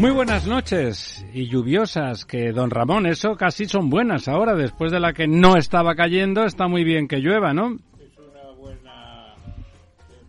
Muy buenas noches y lluviosas, que don Ramón, eso casi son buenas ahora, después de la que no estaba cayendo, está muy bien que llueva, ¿no? Es una buena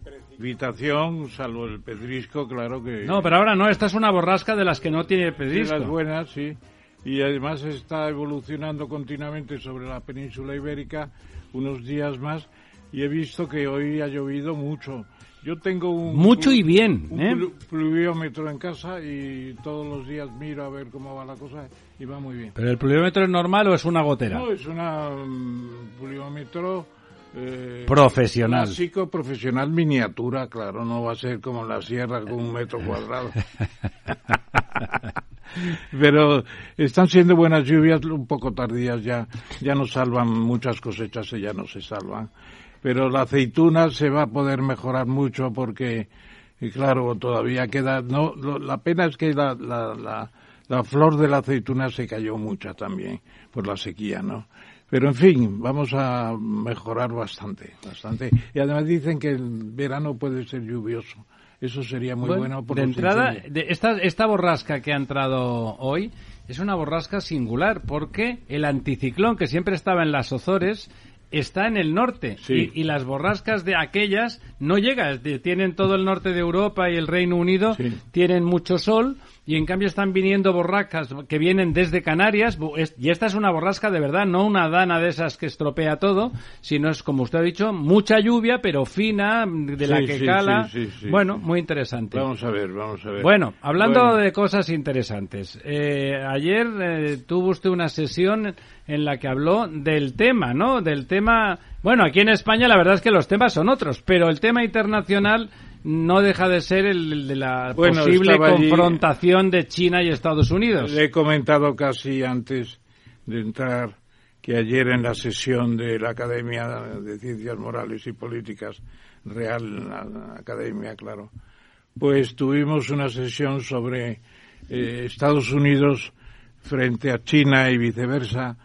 precipitación, salvo el pedrisco, claro que... No, pero ahora no, esta es una borrasca de las que no tiene pedrisco. Sí, las buenas, sí. Y además está evolucionando continuamente sobre la península ibérica unos días más y he visto que hoy ha llovido mucho. Yo tengo un... Mucho y bien, un ¿eh? plu- pluviómetro en casa y todos los días miro a ver cómo va la cosa y va muy bien. ¿Pero el pluviómetro es normal o es una gotera? No, es una mm, pluviómetro... eh, Profesional. Clásico, profesional, miniatura, claro, no va a ser como la sierra con un metro cuadrado. Pero están siendo buenas lluvias, un poco tardías ya, ya nos salvan muchas cosechas y ya no se salvan. Pero la aceituna se va a poder mejorar mucho porque, y claro, todavía queda, no, lo- la pena es que la, la, la, la flor de la aceituna se cayó mucha también por la sequía, ¿no? Pero en fin, vamos a mejorar bastante, bastante. Y además dicen que el verano puede ser lluvioso. Eso sería muy bueno, por de entrada, de esta, esta borrasca que ha entrado hoy es una borrasca singular porque el anticiclón que siempre estaba en las Ozores está en el norte Sí. y, y las borrascas de aquellas no llegan, tienen todo el norte de Europa y el Reino Unido, Sí. tienen mucho sol y en cambio están viniendo borrascas que vienen desde Canarias y esta es una borrasca de verdad, no una dana de esas que estropea todo, sino es como usted ha dicho, mucha lluvia pero fina, de la Sí, que sí, cala. sí, sí, sí, bueno, muy interesante. Vamos a ver, vamos a ver. Bueno, hablando Bueno, de cosas interesantes, eh, ayer eh, tuvo usted una sesión en la que habló del tema, ¿no? Del tema, bueno, aquí en España la verdad es que los temas son otros, pero el tema internacional no deja de ser el, el de la Bueno, posible allí- confrontación de China y Estados Unidos. Le he comentado casi antes de entrar que ayer en la sesión de la Academia de Ciencias Morales y Políticas, Real la Academia, claro, pues tuvimos una sesión sobre eh, Estados Unidos frente a China y viceversa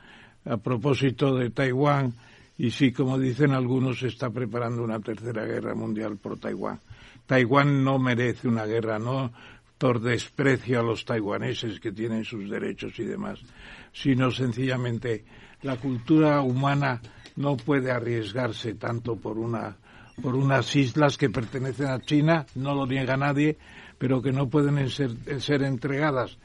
a propósito de Taiwán y sí, como dicen algunos, se está preparando una tercera guerra mundial por Taiwán. Taiwán no merece una guerra, no por desprecio a los taiwaneses que tienen sus derechos y demás, sino sencillamente la cultura humana no puede arriesgarse tanto por una por unas islas que pertenecen a China, no lo niega nadie, pero que no pueden ser, ser entregadas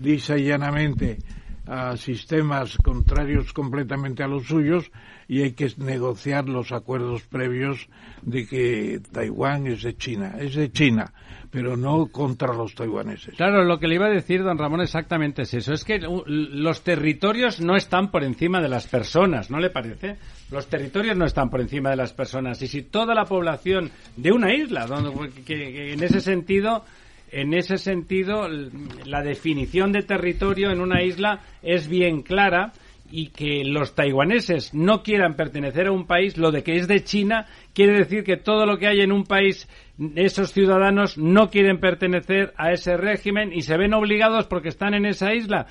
lisa y llanamente a sistemas contrarios completamente a los suyos y hay que negociar los acuerdos previos de que Taiwán es de China. Es de China, pero no contra los taiwaneses. Claro, lo que le iba a decir, don Ramón, exactamente es eso. Es que los territorios no están por encima de las personas, ¿no le parece? Los territorios no están por encima de las personas. Y si toda la población de una isla, donde, en ese sentido en ese sentido, la definición de territorio en una isla es bien clara y que los taiwaneses no quieran pertenecer a un país, lo de que es de China, quiere decir que todo lo que hay en un país, esos ciudadanos no quieren pertenecer a ese régimen y se ven obligados porque están en esa isla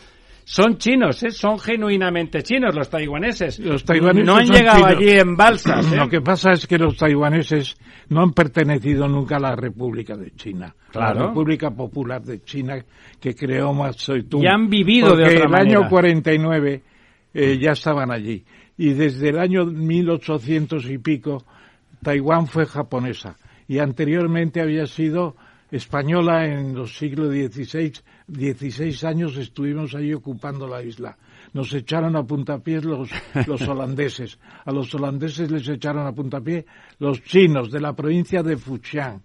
son chinos, ¿eh? son genuinamente chinos los taiwaneses. Los taiwaneses no han llegado allí en balsas. Lo ¿eh? que pasa es que los taiwaneses no han pertenecido nunca a la República de China. Claro. La República Popular de China que creó Mao Zedong. Y han vivido de otra el año 49 eh, ya estaban allí. Y desde el año 1800 y pico, Taiwán fue japonesa. Y anteriormente había sido española en los siglos XVI 16 años estuvimos ahí ocupando la isla. Nos echaron a puntapiés los, los holandeses. A los holandeses les echaron a puntapié los chinos de la provincia de Fujian.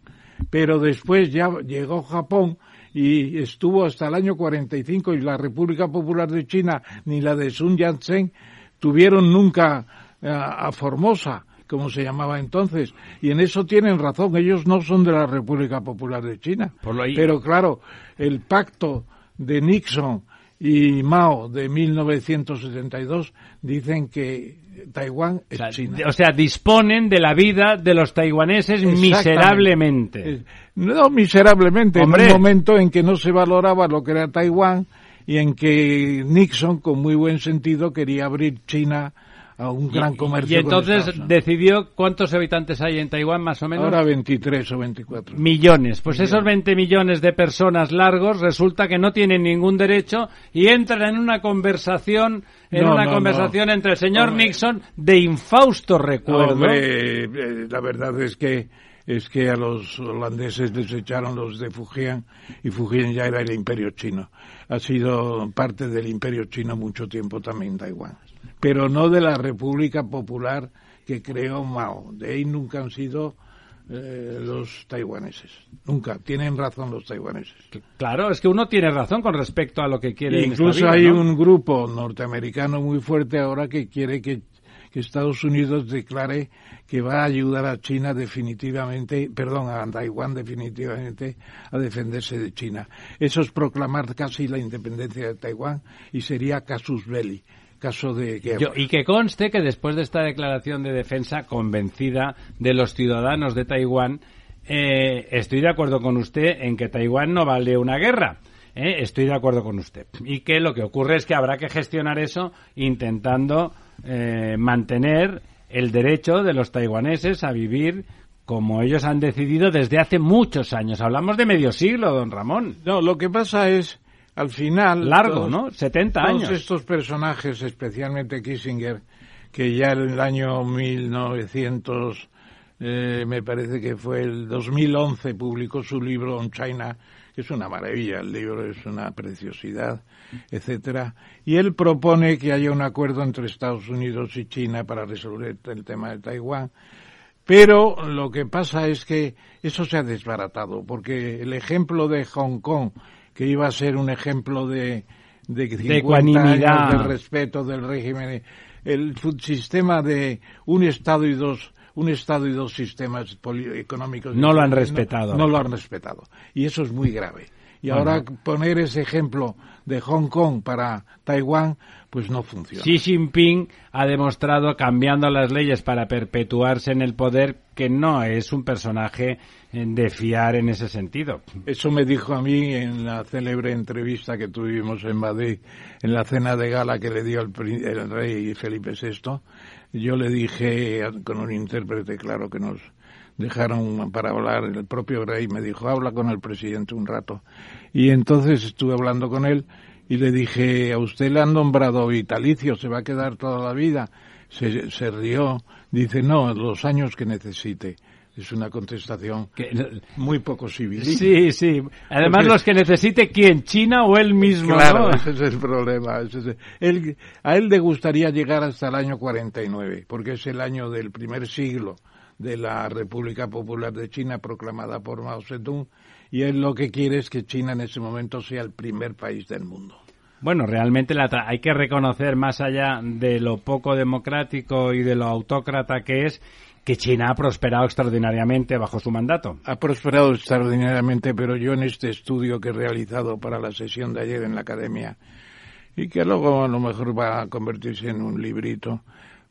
Pero después ya llegó Japón y estuvo hasta el año 45 y la República Popular de China ni la de Sun Yat-sen tuvieron nunca eh, a Formosa como se llamaba entonces. Y en eso tienen razón, ellos no son de la República Popular de China. Pero claro, el pacto de Nixon y Mao de 1972 dicen que Taiwán es China. O sea, disponen de la vida de los taiwaneses miserablemente. No miserablemente, en un momento en que no se valoraba lo que era Taiwán y en que Nixon, con muy buen sentido, quería abrir China a un gran comercio. Y entonces decidió cuántos habitantes hay en Taiwán más o menos. Ahora 23 o 24. Millones. Pues esos 20 millones de personas largos resulta que no tienen ningún derecho y entran en una conversación en una conversación entre el señor Nixon de infausto recuerdo. Eh, la verdad es que es que a los holandeses les echaron los de Fujian y Fujian ya era el imperio chino. Ha sido parte del imperio chino mucho tiempo también Taiwán pero no de la República Popular que creó Mao. De ahí nunca han sido eh, los taiwaneses. Nunca. Tienen razón los taiwaneses. Claro, es que uno tiene razón con respecto a lo que quiere. Incluso hay un grupo norteamericano muy fuerte ahora que quiere que, que, Estados Unidos declare que va a ayudar a China definitivamente, perdón, a Taiwán definitivamente a defenderse de China. Eso es proclamar casi la independencia de Taiwán y sería casus belli caso de y que conste que después de esta declaración de defensa convencida de los ciudadanos de Taiwán, eh, estoy de acuerdo con usted en que Taiwán no vale una guerra. Eh, estoy de acuerdo con usted. Y que lo que ocurre es que habrá que gestionar eso intentando eh, mantener el derecho de los taiwaneses a vivir como ellos han decidido desde hace muchos años. Hablamos de medio siglo, don Ramón. No, lo que pasa es al final... Largo, ¿no? 70 años. Todos estos personajes, especialmente Kissinger, que ya en el año 1900, eh, me parece que fue el 2011, publicó su libro On China, que es una maravilla, el libro es una preciosidad, etcétera, y él propone que haya un acuerdo entre Estados Unidos y China para resolver el tema de Taiwán. Pero lo que pasa es que eso se ha desbaratado, porque el ejemplo de Hong Kong que iba a ser un ejemplo de, de, de ecuanimidad, de respeto del régimen. El sistema de un Estado y dos un Estado y dos sistemas económicos. No lo han respetado. No, lo han respetado. Y eso es muy grave. Y ahora poner ese ejemplo de Hong Kong para Taiwán, pues no funciona. Xi Jinping ha demostrado, cambiando las leyes para perpetuarse en el poder, que no es un personaje de fiar en ese sentido. Eso me dijo a mí en la célebre entrevista que tuvimos en Madrid, en la cena de gala que le dio el, el rey Felipe VI. Yo le dije con un intérprete, claro, que nos dejaron para hablar, el propio rey me dijo, habla con el presidente un rato. Y entonces estuve hablando con él y le dije, a usted le han nombrado vitalicio, se va a quedar toda la vida. Se, se rió, dice, no, los años que necesite. es una contestación muy poco civil. Sí, sí. Además, los que necesite, ¿quién? ¿China o él mismo? Claro, ese es el problema. él, a él le gustaría llegar hasta el año 49, porque es el año del primer siglo de la República Popular de China proclamada por Mao Zedong, y él lo que quiere es que China en ese momento sea el primer país del mundo. Bueno, realmente hay que reconocer, más allá de lo poco democrático y de lo autócrata que es, que China ha prosperado extraordinariamente bajo su mandato. Ha prosperado extraordinariamente, pero yo en este estudio que he realizado para la sesión de ayer en la academia, y que luego a lo mejor va a convertirse en un librito,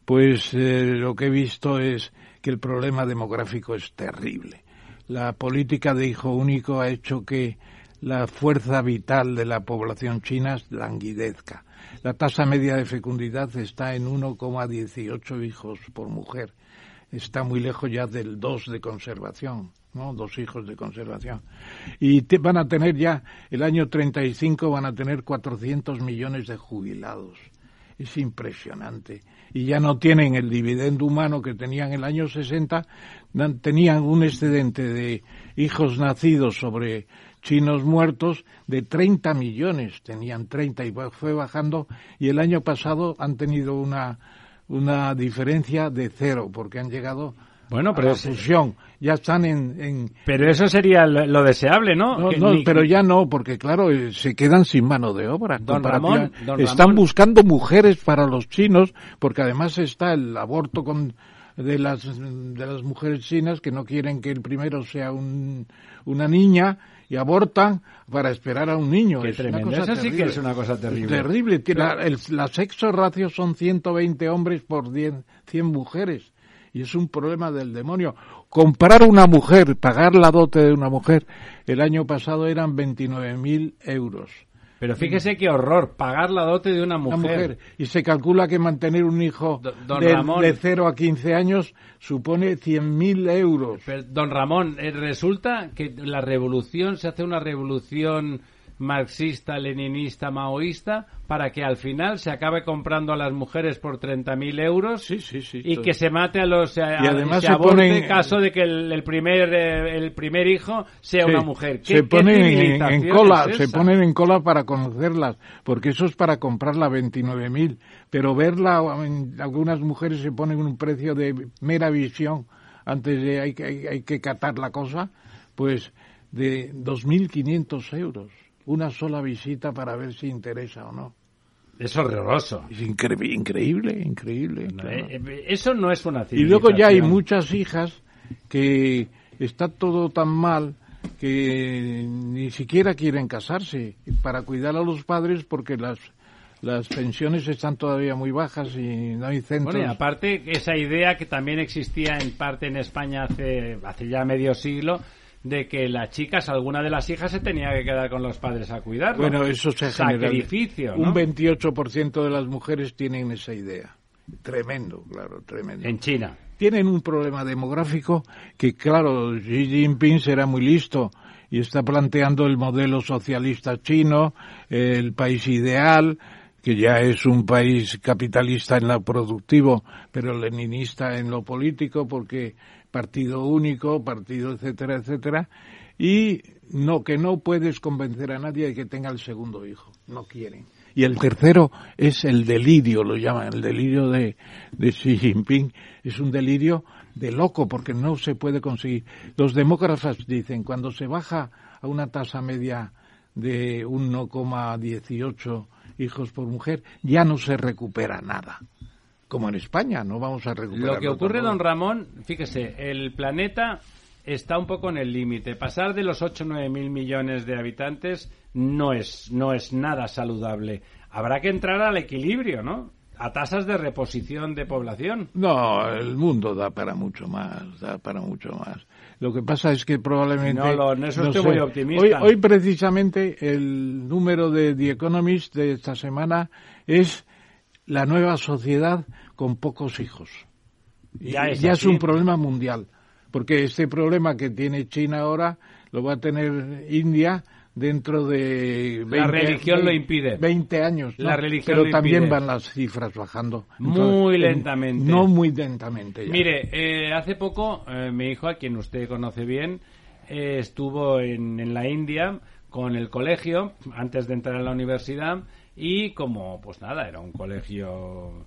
pues eh, lo que he visto es que el problema demográfico es terrible. La política de hijo único ha hecho que la fuerza vital de la población china languidezca. La tasa media de fecundidad está en 1,18 hijos por mujer está muy lejos ya del dos de conservación, ¿no? Dos hijos de conservación. Y van a tener ya, el año 35 van a tener 400 millones de jubilados. Es impresionante. Y ya no tienen el dividendo humano que tenían en el año 60, tenían un excedente de hijos nacidos sobre chinos muertos de 30 millones, tenían 30 y fue bajando y el año pasado han tenido una una diferencia de cero, porque han llegado bueno, pero a la fusión. Ya están en, Pero eso sería lo deseable, ¿no? No, pero ya no, porque claro, eh, se quedan sin mano de obra. Don Ramón, están buscando mujeres para los chinos, porque además está el aborto con de las de las mujeres chinas que no quieren que el primero sea un, una niña y abortan para esperar a un niño. es una cosa Eso sí que es una cosa terrible. Terrible. La, el, la sexo ratio son 120 hombres por 100 mujeres. Y es un problema del demonio. Comprar una mujer, pagar la dote de una mujer, el año pasado eran 29.000 euros pero fíjese qué horror, pagar la dote de una mujer. Y se calcula que mantener un hijo de, de, 0 a 15 años supone 100.000 euros. don Ramón, eh, resulta que la revolución, se hace una revolución marxista, leninista, maoísta, para que al final se acabe comprando a las mujeres por 30.000 euros sí, sí, sí, y que se mate a los... y además se, pone caso de que el, primer eh, el primer hijo sea una mujer. se ponen en, cola, se ponen en cola para conocerlas, porque eso es para comprarla a 29.000, pero verla, algunas mujeres se ponen un precio de mera visión antes de hay, hay, hay que catar la cosa, pues de 2.500 euros una sola visita para ver si interesa o no. Es horroroso. Es increíble, increíble. Eh, eh, eso no es una Y luego ya hay muchas hijas que está todo tan mal que ni siquiera quieren casarse para cuidar a los padres porque las las pensiones están todavía muy bajas y no hay centros. Bueno, y aparte esa idea que también existía en parte en España hace hace ya medio siglo de que las chicas, alguna de las hijas, se tenía que quedar con los padres a cuidar. Bueno, eso se Sacrificio, Un 28% de las mujeres tienen esa idea. Tremendo, claro, tremendo. En China. Tienen un problema demográfico que, claro, Xi Jinping será muy listo y está planteando el modelo socialista chino, el país ideal, que ya es un país capitalista en lo productivo, pero leninista en lo político, porque partido único, partido etcétera, etcétera, y no que no puedes convencer a nadie de que tenga el segundo hijo, no quieren. Y el tercero es el delirio, lo llaman, el delirio de, de Xi Jinping, es un delirio de loco porque no se puede conseguir. Los demócratas dicen, cuando se baja a una tasa media de 1,18 hijos por mujer, ya no se recupera nada como en España, no vamos a recuperar. Lo que ocurre, don Ramón, fíjese, el planeta está un poco en el límite. Pasar de los 8 o 9 mil millones de habitantes no es, no es nada saludable. Habrá que entrar al equilibrio, ¿no? A tasas de reposición de población. No, el mundo da para mucho más, da para mucho más. Lo que pasa es que probablemente... No, no eso estoy muy optimista. Hoy, hoy precisamente el número de The Economist de esta semana es la nueva sociedad con pocos hijos. Ya, es, un problema mundial, porque este problema que tiene China ahora lo va a tener India dentro de 20, La religión lo impide. 20 años. La religión Pero lo también impide. van las cifras bajando. Muy en- lentamente. No muy lentamente. ya. Mire, eh, hace poco eh, mi hijo, a quien usted conoce bien, eh, estuvo en, en la India con el colegio antes de entrar a la universidad y como, pues nada, era un colegio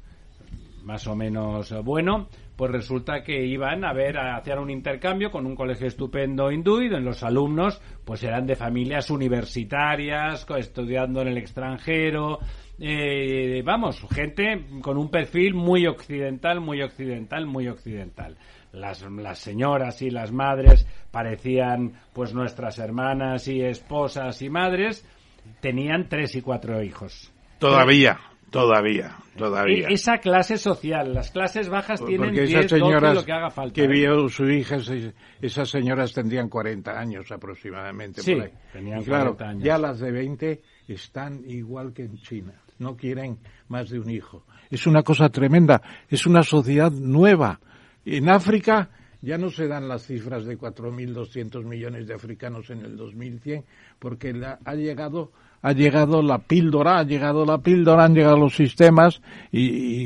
más o menos eh, bueno, pues resulta que iban a ver, a hacer un intercambio con un colegio estupendo hindú y los alumnos pues eran de familias universitarias, estudiando en el extranjero, eh, vamos, gente con un perfil muy occidental, muy occidental, muy occidental. Las, las señoras y las madres parecían pues nuestras hermanas y esposas y madres, tenían tres y cuatro hijos. Todavía, todavía, todavía. E- Esa clase social, las clases bajas tienen Porque 10, esas 12, señoras lo que haga falta. que ¿eh? vio su hija, esas señoras tendrían 40 años aproximadamente. Sí, por ahí. tenían Y claro, 40 años. ya las de 20 están igual que en China. No quieren más de un hijo. Es una cosa tremenda. Es una sociedad nueva. En África ya no se dan las cifras de 4.200 millones de africanos en el 2100 porque la- ha llegado ha llegado la píldora, ha llegado la píldora, han llegado los sistemas y,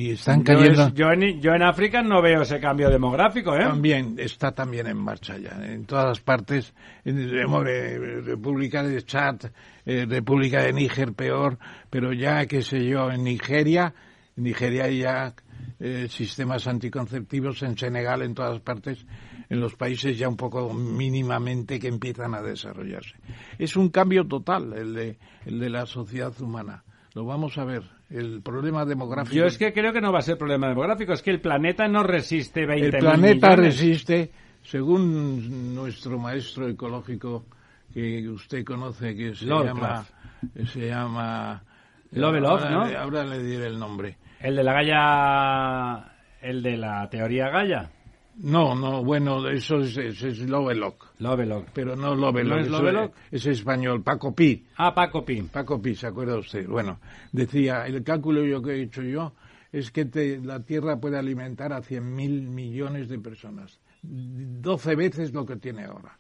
y están Yo, cayendo. es- yo en, yo en África no veo ese cambio demográfico, ¿eh? También está también en marcha ya en todas partes. En, eh, República de Chad, eh, República de Níger peor, pero ya qué sé yo en Nigeria, en Nigeria hay ya eh, sistemas anticonceptivos en Senegal, en todas partes, en los países ya un poco mínimamente que empiezan a desarrollarse. Es un cambio total el de, el de la sociedad humana. Lo vamos a ver. El problema demográfico. Yo es que creo que no va a ser problema demográfico, es que el planeta no resiste 20 El planeta resiste, según nuestro maestro ecológico que usted conoce, que se llama, se llama Lovelock, ahora, ¿no? Ahora le diré el nombre. El de la Gaia, el de la teoría Gaia, No, no, bueno, eso es, es, es Lovelock, Lovelock. pero no Lovelock. ¿No es Lovelock? Es, español, Paco Pi. Ah, Paco Pin. Paco Pi, ¿se acuerda usted? Bueno, decía, el cálculo yo que he hecho yo es que te- la Tierra puede alimentar a 100.000 millones de personas. 12 veces lo que tiene ahora.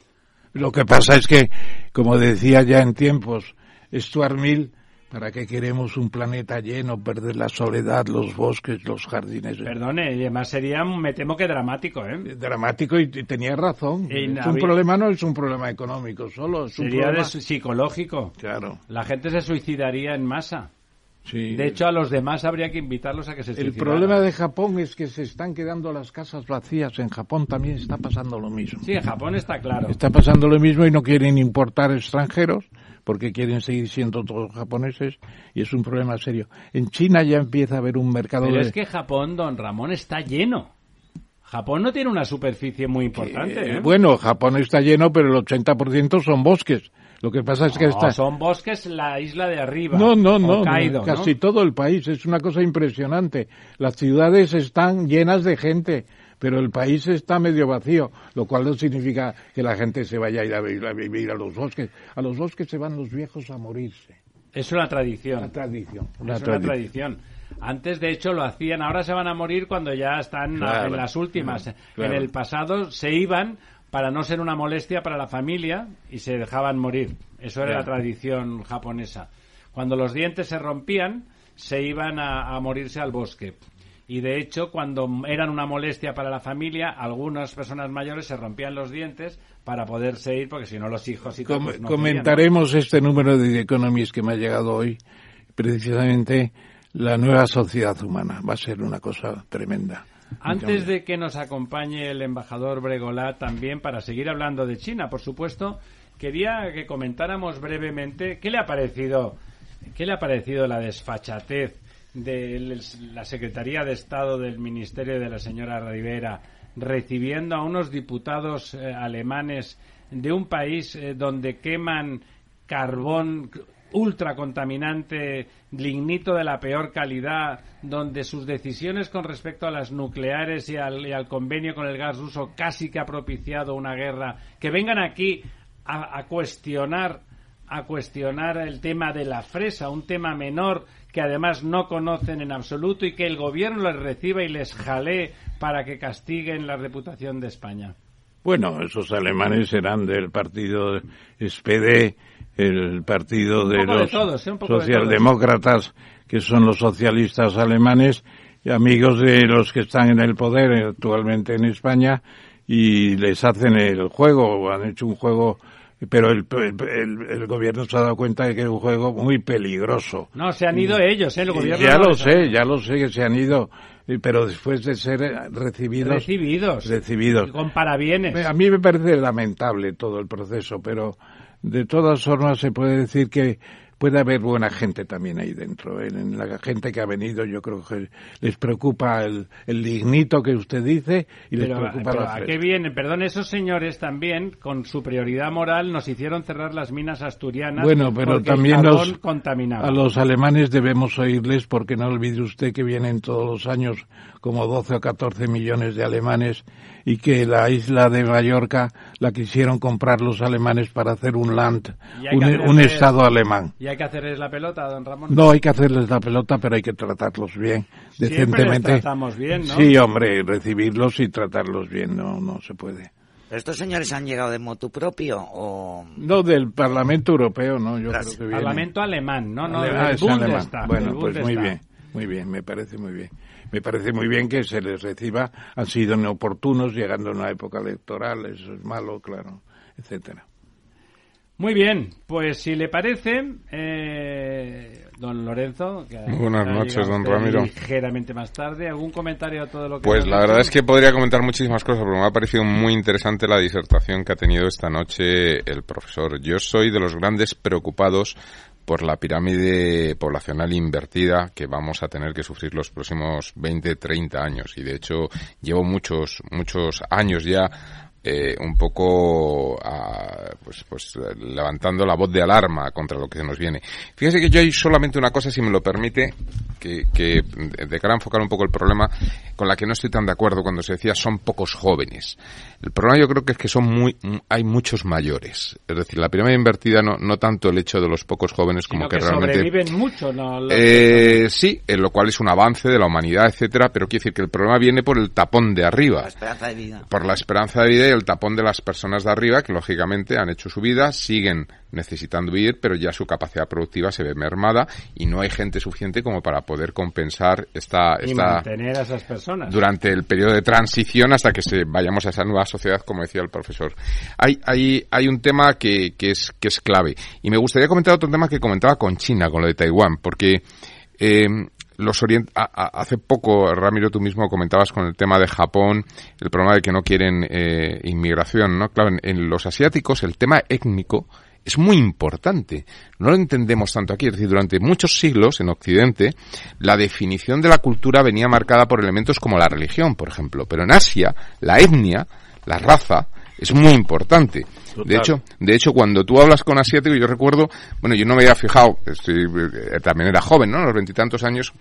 Lo que pasa es que, como decía ya en tiempos Stuart Mill, ¿para qué queremos un planeta lleno, perder la soledad, los bosques, los jardines? Perdone, y además sería, me temo que dramático, ¿eh? Dramático y, y tenía razón. Y es un problema, no es un problema económico solo, es un Sería de problema... psicológico. Claro, La gente se suicidaría en masa. sí. De hecho, a los demás habría que invitarlos a que se El suicidaran. problema de Japón es que se están quedando las casas vacías. En Japón también está pasando lo mismo. Sí, en Japón está claro. Está pasando lo mismo y no quieren importar extranjeros porque quieren seguir siendo todos japoneses y es un problema serio. En China ya empieza a haber un mercado Pero de... es que Japón, don Ramón, está lleno. Japón no tiene una superficie muy importante, Eh, ¿eh? Bueno, Japón está lleno, pero el 80% son bosques. Lo que pasa es que No, está... son bosques la isla de arriba. No, no, no, Hokkaido, no, ¿no? casi todo el país. Es una cosa impresionante. Las ciudades están llenas de gente, pero el país está medio vacío, lo cual no significa que la gente se vaya a ir a vivir a, vivir a los bosques. A los bosques se van los viejos a morirse. Es una tradición. Una tradición. es una tradición. Antes, de hecho, lo hacían. Ahora se van a morir cuando ya están Claro, en las últimas. claro. En el pasado se iban para no ser una molestia para la familia y se dejaban morir. Eso era la tradición japonesa. Cuando los dientes se rompían, se iban a, a morirse al bosque. Y de hecho, cuando eran una molestia para la familia, algunas personas mayores se rompían los dientes para poderse ir, porque si no los hijos y Com- pues, no comentaremos este número de The Economist que me ha llegado hoy, precisamente la nueva sociedad humana. Va a ser una cosa tremenda. Antes de que nos acompañe el embajador Bregolá también para seguir hablando de China, por supuesto, quería que comentáramos brevemente qué le ha parecido, qué le ha parecido la desfachatez de la Secretaría de Estado del Ministerio de la señora Rivera recibiendo a unos diputados eh, alemanes de un país eh, donde queman carbón ultra contaminante, lignito de la peor calidad, donde sus decisiones con respecto a las nucleares y al, y al convenio con el gas ruso casi que ha propiciado una guerra, que vengan aquí a, a cuestionar a cuestionar el tema de la fresa, un tema menor que además no conocen en absoluto y que el gobierno les reciba y les jalee para que castiguen la reputación de España. Bueno, esos alemanes eran del partido SPD, el partido de los socialdemócratas, que son los socialistas alemanes, y amigos de los que están en el poder actualmente en España, y les hacen el juego, han hecho un juego pero el, el, gobierno se ha dado cuenta de que es un juego muy peligroso. No, se han ido ellos, ¿eh? el gobierno. Ya lo sé, ya lo sé que se han ido, pero después de ser recibidos. Recibidos. Recibidos. Con parabienes. A mí me parece lamentable todo el proceso, pero de todas formas se puede decir que puede haber buena gente también ahí dentro. En la gente que ha venido yo creo que les preocupa el, el dignito que usted dice y les preocupa pero ¿A qué viene? Perdón, esos señores también, con su prioridad moral, nos hicieron cerrar las minas asturianas bueno, pero también los, a los alemanes debemos oírles porque no olvide usted que vienen todos los años como 12 o 14 millones de alemanes y que la isla de Mallorca la quisieron comprar los alemanes para hacer un land, un, estado alemán. ¿Y hay que hacerles la pelota, don Ramón? No hay que hacerles la pelota, pero hay que tratarlos bien, decentemente. Les tratamos bien, ¿no? Sí, hombre, recibirlos y tratarlos bien, no, no se puede. ¿Estos señores han llegado de motu propio o...? No, del Parlamento Europeo, ¿no? Yo creo que Parlamento alemán, ¿no? no ah, es alemán. Bueno, pues muy bien, muy bien, me parece muy bien me parece muy bien que se les reciba, han sido inoportunos llegando a una época electoral, eso es malo, claro, etcétera. Muy bien, pues si le parece, eh, don Lorenzo. Buenas noches, don Ramiro. Ligeramente más tarde, ¿algún comentario a todo lo que. Pues la verdad es que podría comentar muchísimas cosas, pero me ha parecido muy interesante la disertación que ha tenido esta noche el profesor. Yo soy de los grandes preocupados por la pirámide poblacional invertida que vamos a tener que sufrir los próximos 20, 30 años. Y de hecho llevo muchos, muchos años ya eh, un poco pues, pues levantando la voz de alarma contra lo que se nos viene. Fíjese que yo hay solamente una cosa, si me lo permite, que, que de cara a enfocar un poco el problema, con la que no estoy tan de acuerdo cuando se decía son pocos jóvenes. El problema yo creo que es que son muy, hay muchos mayores. Es decir, la pirámide invertida no, no tanto el hecho de los pocos jóvenes como que, realmente... sobreviven mucho, ¿no? Eh, sí, en lo cual es un avance de la humanidad, etcétera, pero quiere decir que el problema viene por el tapón de arriba. La esperanza de vida. Por la esperanza de vida y el tapón de las personas de arriba que lógicamente han hecho su vida, siguen necesitando vivir, pero ya su capacidad productiva se ve mermada y no hay gente suficiente como para poder compensar esta, esta mantener a esas personas durante el periodo de transición hasta que se vayamos a esa nueva sociedad, como decía el profesor. Hay, hay, hay un tema que, que, es, que es clave y me gustaría comentar otro tema que comentaba con China, con lo de Taiwán, porque eh, los orient hace poco, Ramiro, tú mismo comentabas con el tema de Japón, el problema de que no quieren eh, inmigración, ¿no? Claro, en, los asiáticos el tema étnico es muy importante. No lo entendemos tanto aquí. Es decir, durante muchos siglos en Occidente, la definición de la cultura venía marcada por elementos como la religión, por ejemplo. Pero en Asia, la etnia, la raza, es muy importante. De hecho, de hecho, cuando tú hablas con asiáticos, yo recuerdo, bueno, yo no me había fijado, estoy, eh, también era joven, ¿no? A los veintitantos años,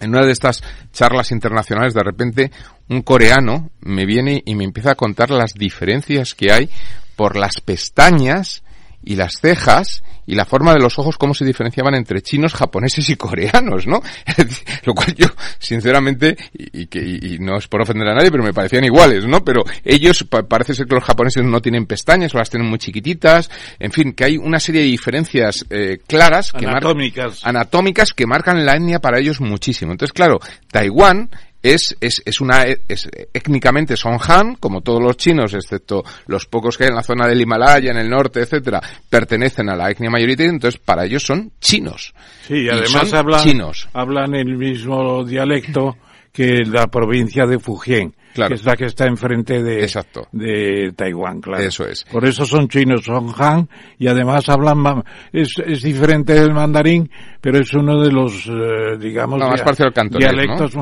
en una de estas charlas internacionales, de repente, un coreano me viene y me empieza a contar las diferencias que hay por las pestañas y las cejas y la forma de los ojos, cómo se diferenciaban entre chinos, japoneses y coreanos, ¿no? Lo cual yo, sinceramente, y, que y no es por ofender a nadie, pero me parecían iguales, ¿no? Pero ellos, parece ser que los japoneses no tienen pestañas o las tienen muy chiquititas, en fin, que hay una serie de diferencias eh, claras, que anatómicas. anatómicas que marcan la etnia para ellos muchísimo. Entonces, claro, Taiwán es, es, es una, es, étnicamente son Han, como todos los chinos, excepto los pocos que hay en la zona del Himalaya, en el norte, etcétera, pertenecen a la etnia mayoritaria, entonces para ellos son chinos. Sí, además hablan, chinos. hablan el mismo dialecto que la provincia de Fujian que es la que está enfrente de, Exacto. de Taiwán, claro. Eso es. Por eso son chinos, son Han, y además hablan, es, es diferente del mandarín, pero es uno de los, eh, digamos, más dialectos.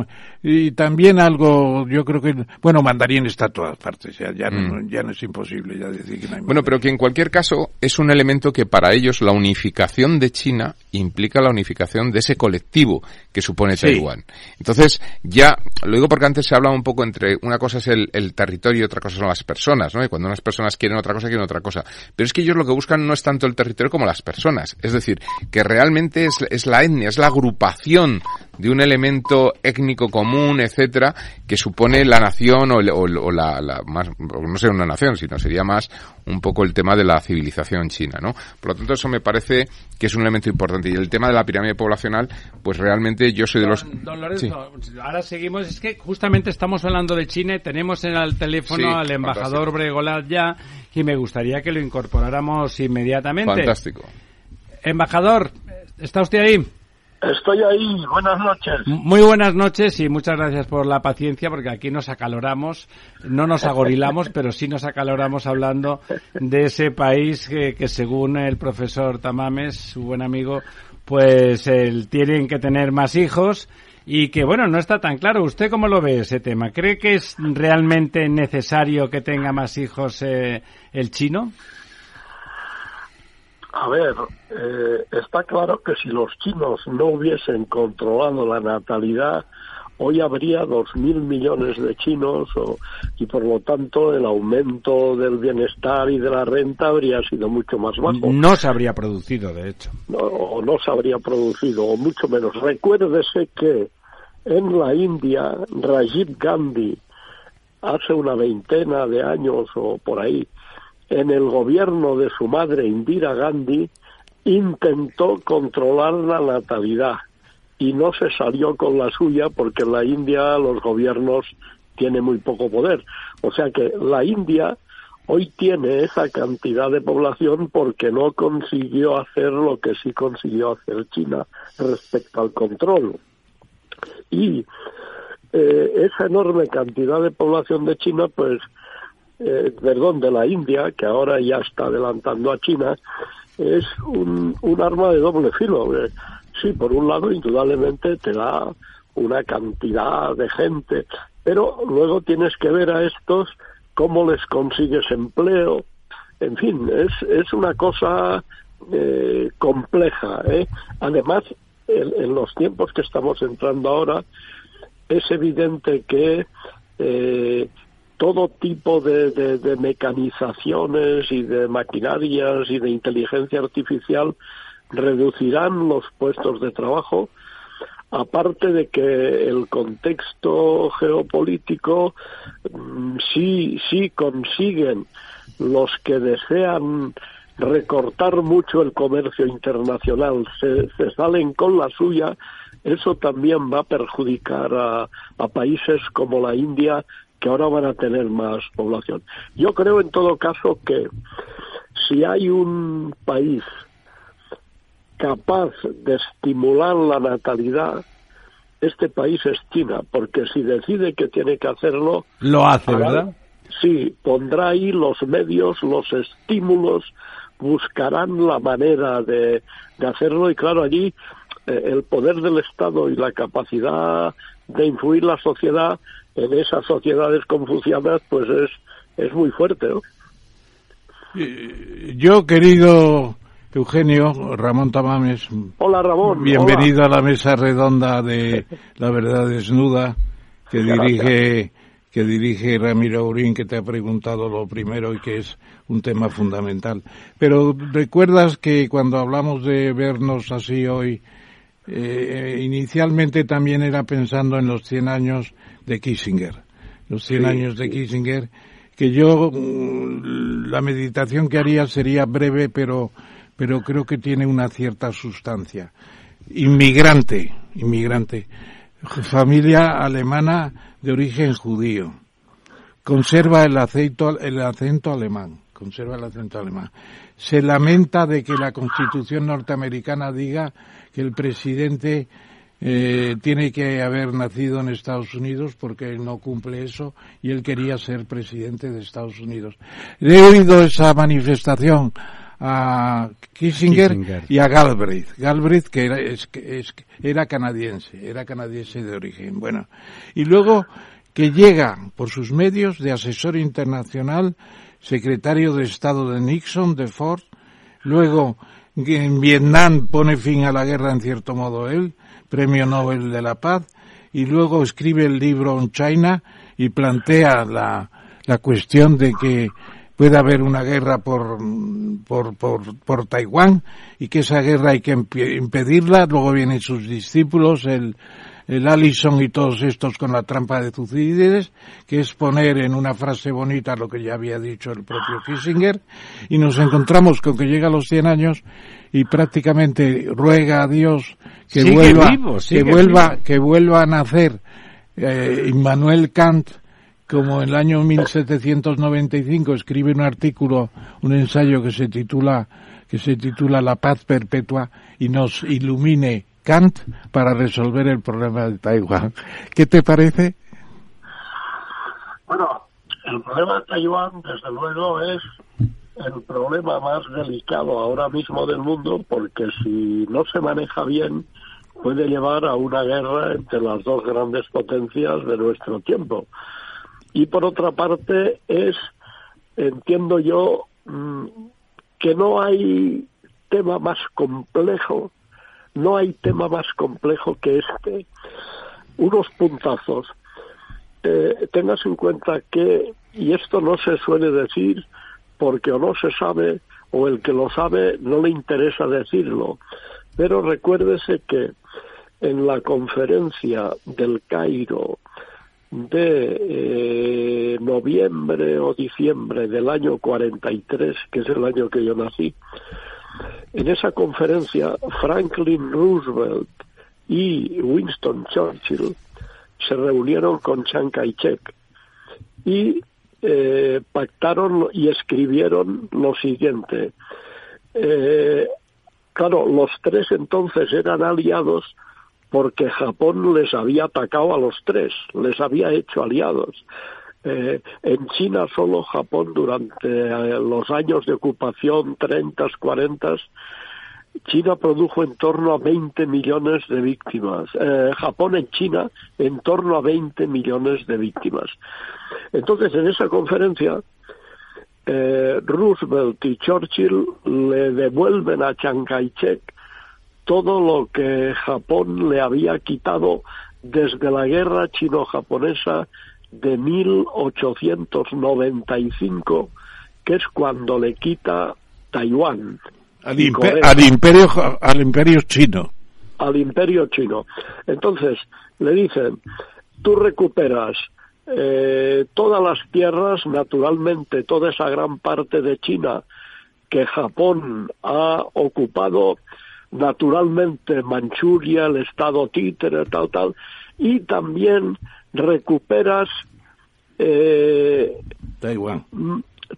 Y también algo, yo creo que, bueno, mandarín está a todas partes, ya, ya, no, mm. ya no es imposible ya decir que no hay Bueno, pero que en cualquier caso es un elemento que para ellos la unificación de China implica la unificación de ese colectivo que supone Taiwán. Entonces, ya, lo digo porque antes se hablaba un poco entre una cosa es el, el, territorio y otra cosa son las personas, ¿no? Y cuando unas personas quieren otra cosa, quieren otra cosa. Pero es que ellos lo que buscan no es tanto el territorio como las personas. Es decir, que realmente es, es la etnia, es la agrupación de un elemento étnico común etcétera, que supone la nación o, la, más, no sé una nación, sino sería más un poco el tema de la civilización china, ¿no? Por lo tanto, eso me parece que es un elemento importante. Y el tema de la pirámide poblacional, pues realmente yo soy de los... Don, Lorenzo, ahora seguimos, es que justamente estamos hablando de China, tenemos en el teléfono al embajador Bregolat ya, y me gustaría que lo incorporáramos inmediatamente. Fantástico. Embajador, ¿está usted ahí? Estoy ahí, buenas noches. Muy buenas noches y muchas gracias por la paciencia porque aquí nos acaloramos, no nos agorilamos, pero sí nos acaloramos hablando de ese país que, que según el profesor Tamames, su buen amigo, pues él, tienen que tener más hijos y que bueno, no está tan claro. ¿Usted cómo lo ve ese tema? ¿Cree que es realmente necesario que tenga más hijos eh, el chino? A ver, eh, está claro que si los chinos no hubiesen controlado la natalidad, hoy habría dos mil millones de chinos y por lo tanto el aumento del bienestar y de la renta habría sido mucho más bajo. No se habría producido, de hecho. No, o no se habría producido, o mucho menos. Recuérdese que en la India, Rajiv Gandhi, hace una veintena de años o por ahí, en el gobierno de su madre Indira Gandhi intentó controlar la natalidad y no se salió con la suya porque en la India los gobiernos tienen muy poco poder. O sea que la India hoy tiene esa cantidad de población porque no consiguió hacer lo que sí consiguió hacer China respecto al control. Y eh, esa enorme cantidad de población de China, pues eh, perdón, de la India, que ahora ya está adelantando a China, es un, arma de doble filo. Eh, sí, por un lado, indudablemente te da una cantidad de gente, pero luego tienes que ver a estos cómo les consigues empleo. En fin, es, es una cosa eh, compleja. ¿eh? Además, en, los tiempos que estamos entrando ahora, es evidente que eh, todo tipo de, de, mecanizaciones y de maquinarias y de inteligencia artificial reducirán los puestos de trabajo, aparte de que el contexto geopolítico mm, sí, sí consiguen los que desean recortar mucho el comercio internacional, se, se salen con la suya, eso también va a perjudicar a, a países como la India que ahora van a tener más población. Yo creo en todo caso que si hay un país capaz de estimular la natalidad, este país es China, porque si decide que tiene que hacerlo... Lo hace, ¿verdad? Sí, pondrá ahí los medios, los estímulos, buscarán la manera de, de hacerlo y claro, allí eh, el poder del Estado y la capacidad de influir la sociedad en esas sociedades confucianas, pues es, es muy fuerte, ¿no? Yo, querido Eugenio, Ramón Tamames. Hola, Ramón. Bienvenido a la mesa redonda de La Verdad Desnuda, que dirige que dirige Ramiro Aurín, que te ha preguntado lo primero y que es un tema fundamental. Pero recuerdas que cuando hablamos de vernos así hoy, eh, inicialmente también era pensando en los 100 años de Kissinger, los 100 años de Kissinger, que yo mm, la meditación que haría sería breve, pero pero creo que tiene una cierta sustancia. Inmigrante, inmigrante, familia alemana de origen judío. Conserva el acento, el acento alemán, conserva el acento alemán. Se lamenta de que la Constitución norteamericana diga que el presidente eh, tiene que haber nacido en Estados Unidos porque él no cumple eso y él quería ser presidente de Estados Unidos. He oído esa manifestación a Kissinger, y a Galbraith. Galbraith que era, era canadiense, era canadiense de origen. Bueno, y luego que llega por sus medios de asesor internacional, secretario de Estado de Nixon, de Ford, luego en Vietnam pone fin a la guerra en cierto modo él, Premio Nobel de la Paz, y luego escribe el libro On China y plantea la, la cuestión de que puede haber una guerra por, por, por, por, Taiwán y que esa guerra hay que impedirla. Luego vienen sus discípulos, el, el Allison y todos estos con la trampa de Tucídides, que es poner en una frase bonita lo que ya había dicho el propio Kissinger, y nos encontramos con que llega a los 100 años y prácticamente ruega a Dios que vuelva, que vuelva, que vuelva a nacer eh, Immanuel Kant, como en el año 1795 escribe un artículo, un ensayo que se titula que se titula La paz perpetua y nos ilumine Kant para resolver el problema de Taiwán. ¿Qué te parece? Bueno, el problema de Taiwán, desde luego, es el problema más delicado ahora mismo del mundo porque si no se maneja bien puede llevar a una guerra entre las dos grandes potencias de nuestro tiempo. Y por otra parte es, entiendo yo, mm, que no hay tema más complejo, no hay tema más complejo que este. Unos puntazos. Eh, tengas en cuenta que, y esto no se suele decir porque o no se sabe o el que lo sabe no le interesa decirlo, pero recuérdese que en la conferencia del Cairo de eh, noviembre o diciembre del año 43, que es el año que yo nací, en esa conferencia Franklin Roosevelt y Winston Churchill se reunieron con Chiang Kai-shek y eh, pactaron y escribieron lo siguiente. Eh, claro, los tres entonces eran aliados porque Japón les había atacado a los tres, les había hecho aliados. Eh, en China solo Japón durante eh, los años de ocupación 30, 40, China produjo en torno a 20 millones de víctimas. Eh, Japón en China en torno a 20 millones de víctimas. Entonces, en esa conferencia, Roosevelt y Churchill le devuelven a Chiang Kai-shek todo lo que Japón le había quitado desde la guerra chino-japonesa de 1895, que es cuando le quita Taiwán. Al, imperio, al imperio chino. Al imperio chino. Entonces, le dicen, tú recuperas eh, todas las tierras, naturalmente, toda esa gran parte de China que Japón ha ocupado naturalmente Manchuria, el estado títere, tal, tal, y también recuperas eh, Taiwán.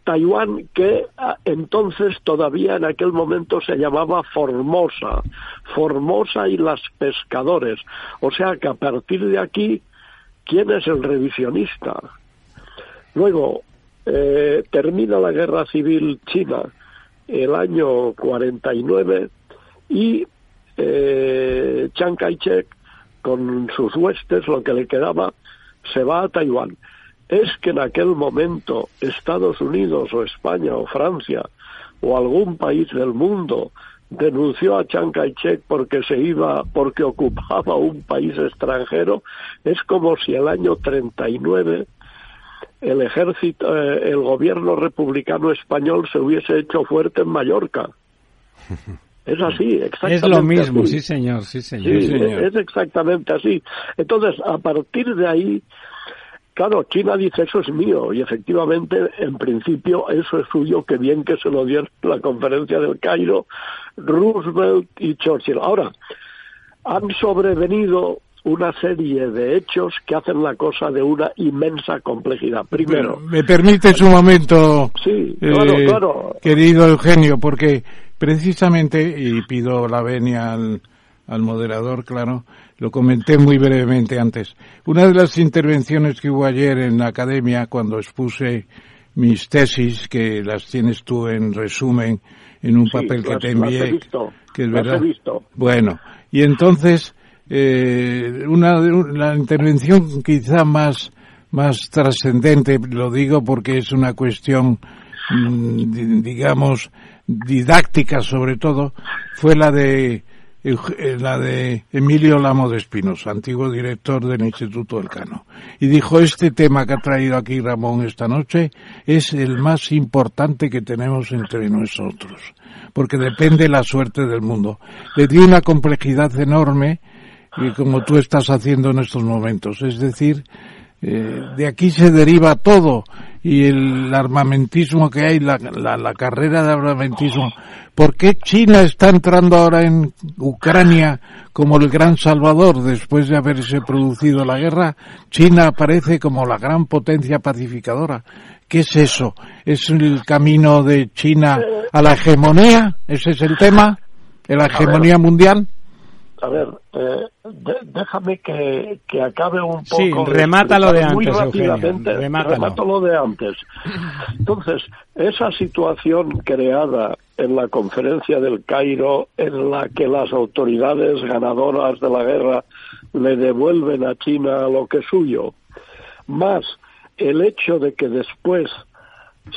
Taiwán que ah, entonces todavía en aquel momento se llamaba Formosa, Formosa y las pescadores. O sea que a partir de aquí, ¿quién es el revisionista? Luego, eh, termina la guerra civil china el año 49 y eh, Chiang Kai-shek con sus huestes, lo que le quedaba, se va a Taiwán. Es que en aquel momento Estados Unidos o España o Francia o algún país del mundo denunció a Chiang Kai-shek porque se iba, porque ocupaba un país extranjero, es como si el año 39 el ejército, eh, el gobierno republicano español se hubiese hecho fuerte en Mallorca. Es así, exactamente. Es lo mismo, sí señor, sí señor. Sí, Es exactamente así. Entonces, a partir de ahí, claro, China dice eso es mío y efectivamente, en principio, eso es suyo, que bien que se lo dio en la conferencia del Cairo, Roosevelt y Churchill. Ahora, han sobrevenido una serie de hechos que hacen la cosa de una inmensa complejidad. Primero. ¿Me permites un momento, sí, claro, eh, claro. querido Eugenio? Porque precisamente, y pido la venia al, al moderador, claro, lo comenté muy brevemente antes. Una de las intervenciones que hubo ayer en la academia cuando expuse mis tesis, que las tienes tú en resumen en un papel que te envié, que es verdad. Bueno, y entonces eh, una, la intervención quizá más, más trascendente, lo digo porque es una cuestión, mm, digamos, didáctica sobre todo, fue la de la de Emilio Lamo de Espinos, antiguo director del Instituto del Cano. Y dijo, este tema que ha traído aquí Ramón esta noche es el más importante que tenemos entre nosotros, porque depende la suerte del mundo. Le dio una complejidad enorme y como tú estás haciendo en estos momentos. Es decir, eh, de aquí se deriva todo y el armamentismo que hay, la, la, carrera de armamentismo. ¿Por qué China está entrando ahora en Ucrania como el gran salvador después de haberse producido la guerra? China aparece como la gran potencia pacificadora. ¿Qué es eso? ¿Es el camino de China a la hegemonía? ¿Ese es el tema? ¿La hegemonía mundial? A ver, eh, déjame que, que, acabe un poco. Sí, remátalo de, antes, muy rápidamente. Remátalo. de antes. Entonces, esa situación creada en la conferencia del Cairo, en la que las autoridades ganadoras de la guerra le devuelven a China lo que es suyo, más el hecho de que después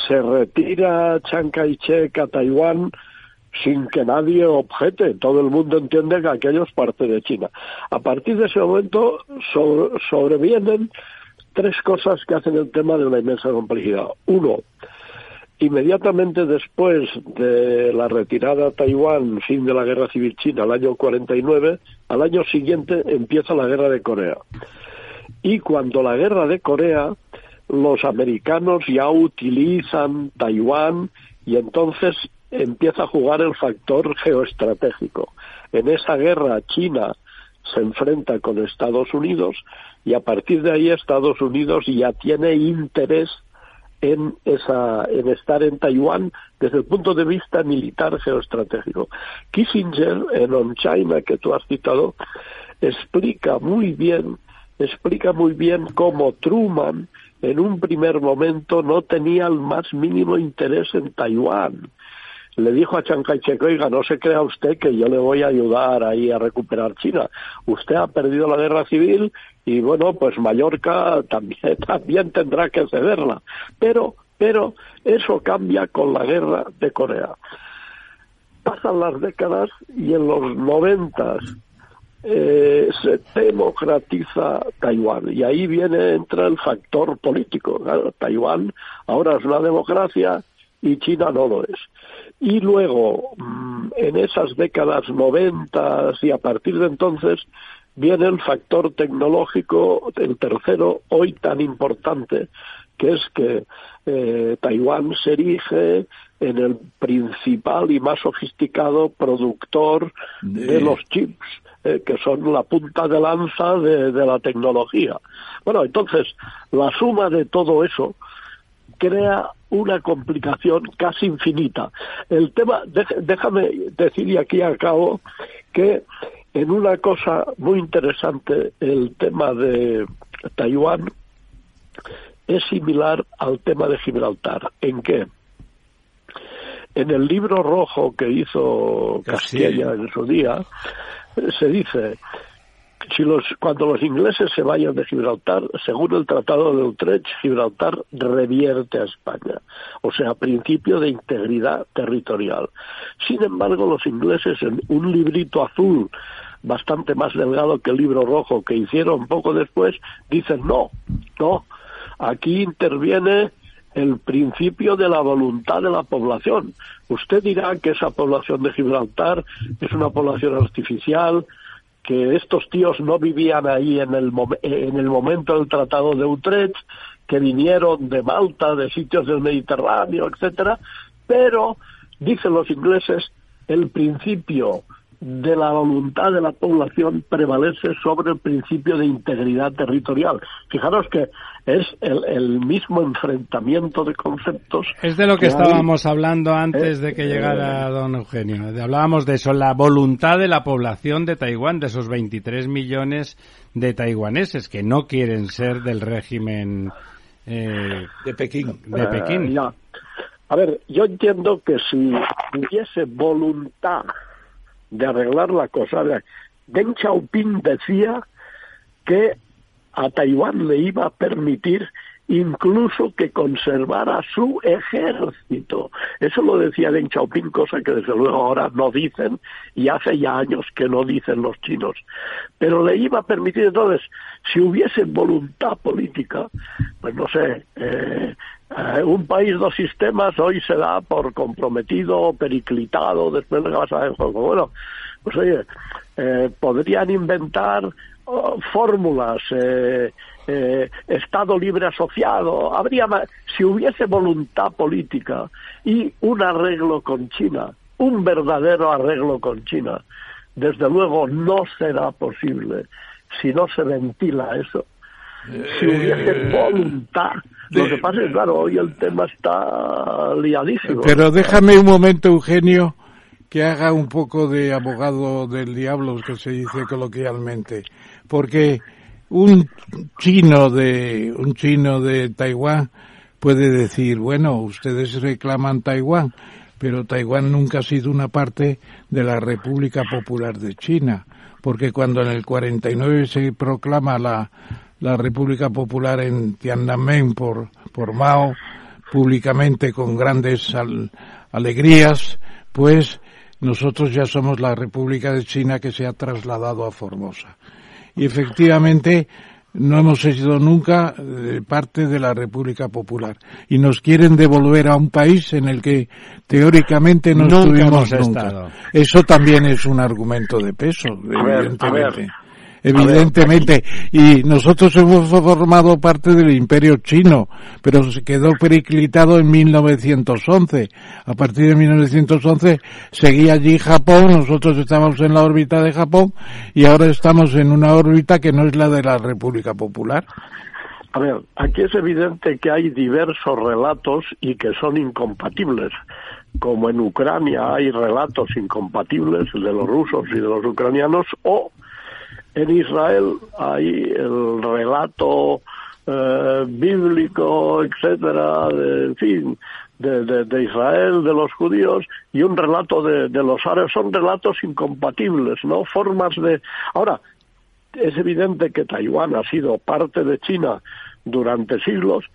se retira Chiang Kai-shek a Taiwán, sin que nadie objete. Todo el mundo entiende que aquello es parte de China. A partir de ese momento sobrevienen tres cosas que hacen el tema de una inmensa complejidad. Uno, inmediatamente después de la retirada a Taiwán, fin de la guerra civil china, al año 49, al año siguiente empieza la guerra de Corea. Y cuando la guerra de Corea, los americanos ya utilizan Taiwán y entonces empieza a jugar el factor geoestratégico. En esa guerra China se enfrenta con Estados Unidos y a partir de ahí Estados Unidos ya tiene interés en esa en estar en Taiwán desde el punto de vista militar geoestratégico. Kissinger en On China que tú has citado explica muy bien explica muy bien cómo Truman en un primer momento no tenía el más mínimo interés en Taiwán le dijo a Chiang Kai-shek, oiga, no se crea usted que yo le voy a ayudar ahí a recuperar China. Usted ha perdido la guerra civil y bueno, pues Mallorca también, también tendrá que cederla. Pero, pero eso cambia con la guerra de Corea. Pasan las décadas y en los noventas eh, se democratiza Taiwán y ahí viene entra el factor político. Taiwán ahora es una democracia y China no lo es. Y luego, mm, en esas décadas noventas y a partir de entonces, viene el factor tecnológico, el tercero, hoy tan importante, que es que eh, Taiwán se erige en el principal y más sofisticado productor de, los chips, eh, que son la punta de lanza de, de la tecnología. Bueno, entonces, la suma de todo eso crea una complicación casi infinita. El tema, déjame decir y aquí acabo que en una cosa muy interesante el tema de Taiwán es similar al tema de Gibraltar. ¿En qué? En el libro rojo que hizo Castilla en su día, se dice si los, cuando los ingleses se vayan de Gibraltar, según el Tratado de Utrecht, Gibraltar revierte a España, o sea, principio de integridad territorial. Sin embargo, los ingleses en un librito azul bastante más delgado que el libro rojo que hicieron poco después, dicen no, no, aquí interviene el principio de la voluntad de la población. Usted dirá que esa población de Gibraltar es una población artificial, que estos tíos no vivían ahí en el, en el momento del Tratado de Utrecht, que vinieron de Malta, de sitios del Mediterráneo, etcétera, pero, dicen los ingleses, el principio de la voluntad de la población prevalece sobre el principio de integridad territorial. Fijaros que es el, mismo enfrentamiento de conceptos. Es de lo que, estábamos hablando antes de que eh, llegara eh, don Eugenio. Hablábamos de eso, la voluntad de la población de Taiwán, de esos 23 millones de taiwaneses que no quieren ser del régimen eh, de Pekín. De Pekín. A ver, yo entiendo que si hubiese voluntad de arreglar la cosa. Deng Xiaoping decía que a Taiwán le iba a permitir incluso que conservara su ejército. Eso lo decía Deng Xiaoping, cosa que desde luego ahora no dicen y hace ya años que no dicen los chinos. Pero le iba a permitir entonces, si hubiese voluntad política, pues no sé, eh, eh, un país, dos sistemas, hoy se da por comprometido, periclitado, después de que vas a juego. Bueno, pues oye, eh, podrían inventar oh, fórmulas, eh, eh, Estado libre asociado, habría si hubiese voluntad política y un arreglo con China, un verdadero arreglo con China, desde luego no será posible si no se ventila eso. Si hubiese voluntad. Lo que pasa es, claro, hoy el tema está liadísimo. Pero déjame un momento, Eugenio, que haga un poco de abogado del diablo, que se dice coloquialmente, porque un chino de un chino de Taiwán puede decir, bueno, ustedes reclaman Taiwán, pero Taiwán nunca ha sido una parte de la República Popular de China, porque cuando en el 49 se proclama la, la República Popular en Tiananmen por, por Mao, públicamente con grandes alegrías, pues nosotros ya somos la República de China que se ha trasladado a Formosa. Y efectivamente no hemos sido nunca eh, parte de la República Popular. Y nos quieren devolver a un país en el que teóricamente no estuvimos nunca. Eso también es un argumento de peso, evidentemente evidentemente. Y nosotros hemos formado parte del imperio chino, pero se quedó periclitado en 1911. A partir de 1911 seguía allí Japón, nosotros estábamos en la órbita de Japón y ahora estamos en una órbita que no es la de la República Popular. A ver, aquí es evidente que hay diversos relatos y que son incompatibles. Como en Ucrania hay relatos incompatibles de los rusos y de los ucranianos, o en Israel hay el relato eh, bíblico, etcétera, de, en fin, de, de, Israel, de los judíos, y un relato de, de los árabes. Son relatos incompatibles, ¿no? Formas de. Ahora, es evidente que Taiwán ha sido parte de China durante siglos,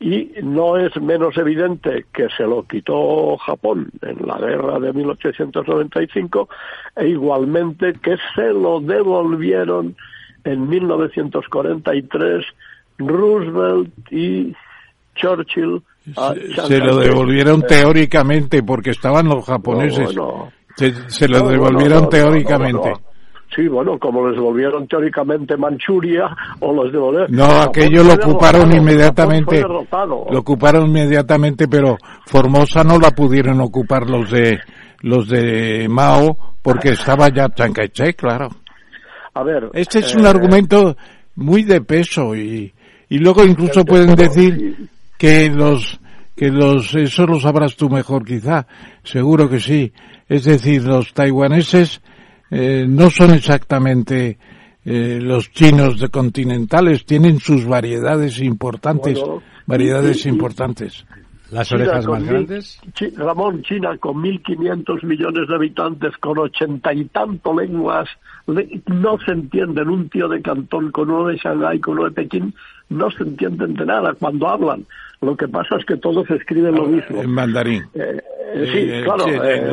y no es menos evidente que se lo quitó Japón en la guerra de 1895 e igualmente que se lo devolvieron en 1943 Roosevelt y Churchill. se, lo devolvieron teóricamente porque estaban los japoneses. se, lo devolvieron teóricamente. Sí, bueno, como les devolvieron teóricamente Manchuria o los devolvieron... No, aquello lo ocuparon inmediatamente. Lo ocuparon inmediatamente, pero Formosa no la pudieron ocupar los de los de Mao porque estaba ya Kai-shek, claro. A ver, este es un eh, argumento muy de peso y, y luego incluso pueden decir que los que los eso lo sabrás tú mejor quizá, seguro que sí. Es decir, los taiwaneses eh, no son exactamente eh, los chinos de continentales, tienen sus variedades importantes, variedades importantes. Las orejas más grandes. Ramón, China con 1.500 millones de habitantes, con ochenta y tanto lenguas, no se entienden. Un tío de Cantón con uno de Shanghái, con uno de Pekín, no se entienden de nada cuando hablan. Lo que pasa es que todos escriben lo mismo. En mandarín. Eh, eh, sí, claro, eh,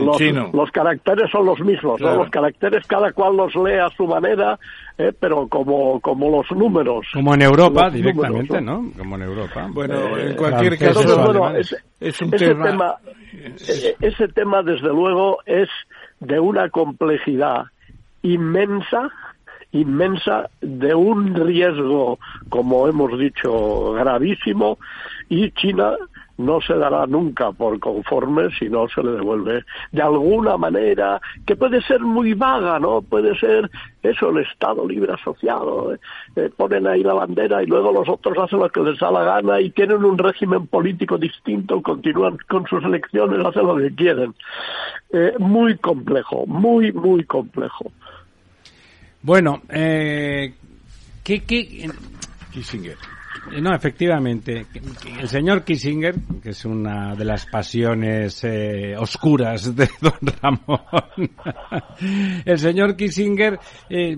los, caracteres son los mismos, los caracteres cada cual los lee a su manera, pero como, como los números. Como en Europa, directamente, ¿no? Como en Europa. Bueno, en cualquier caso, es, un ese tema. ese tema, desde luego, es de una complejidad inmensa inmensa de un riesgo, como hemos dicho, gravísimo y China no se dará nunca por conforme si no se le devuelve de alguna manera que puede ser muy vaga, ¿no? Puede ser eso, el Estado libre asociado. Eh, ponen ahí la bandera y luego los otros hacen lo que les da la gana y tienen un régimen político distinto, continúan con sus elecciones, hacen lo que quieren. Eh, muy complejo, muy, muy complejo. Bueno, eh, ¿qué, qué... Kissinger. No, efectivamente. El señor Kissinger, que es una de las pasiones eh, oscuras de don Ramón, el señor Kissinger eh,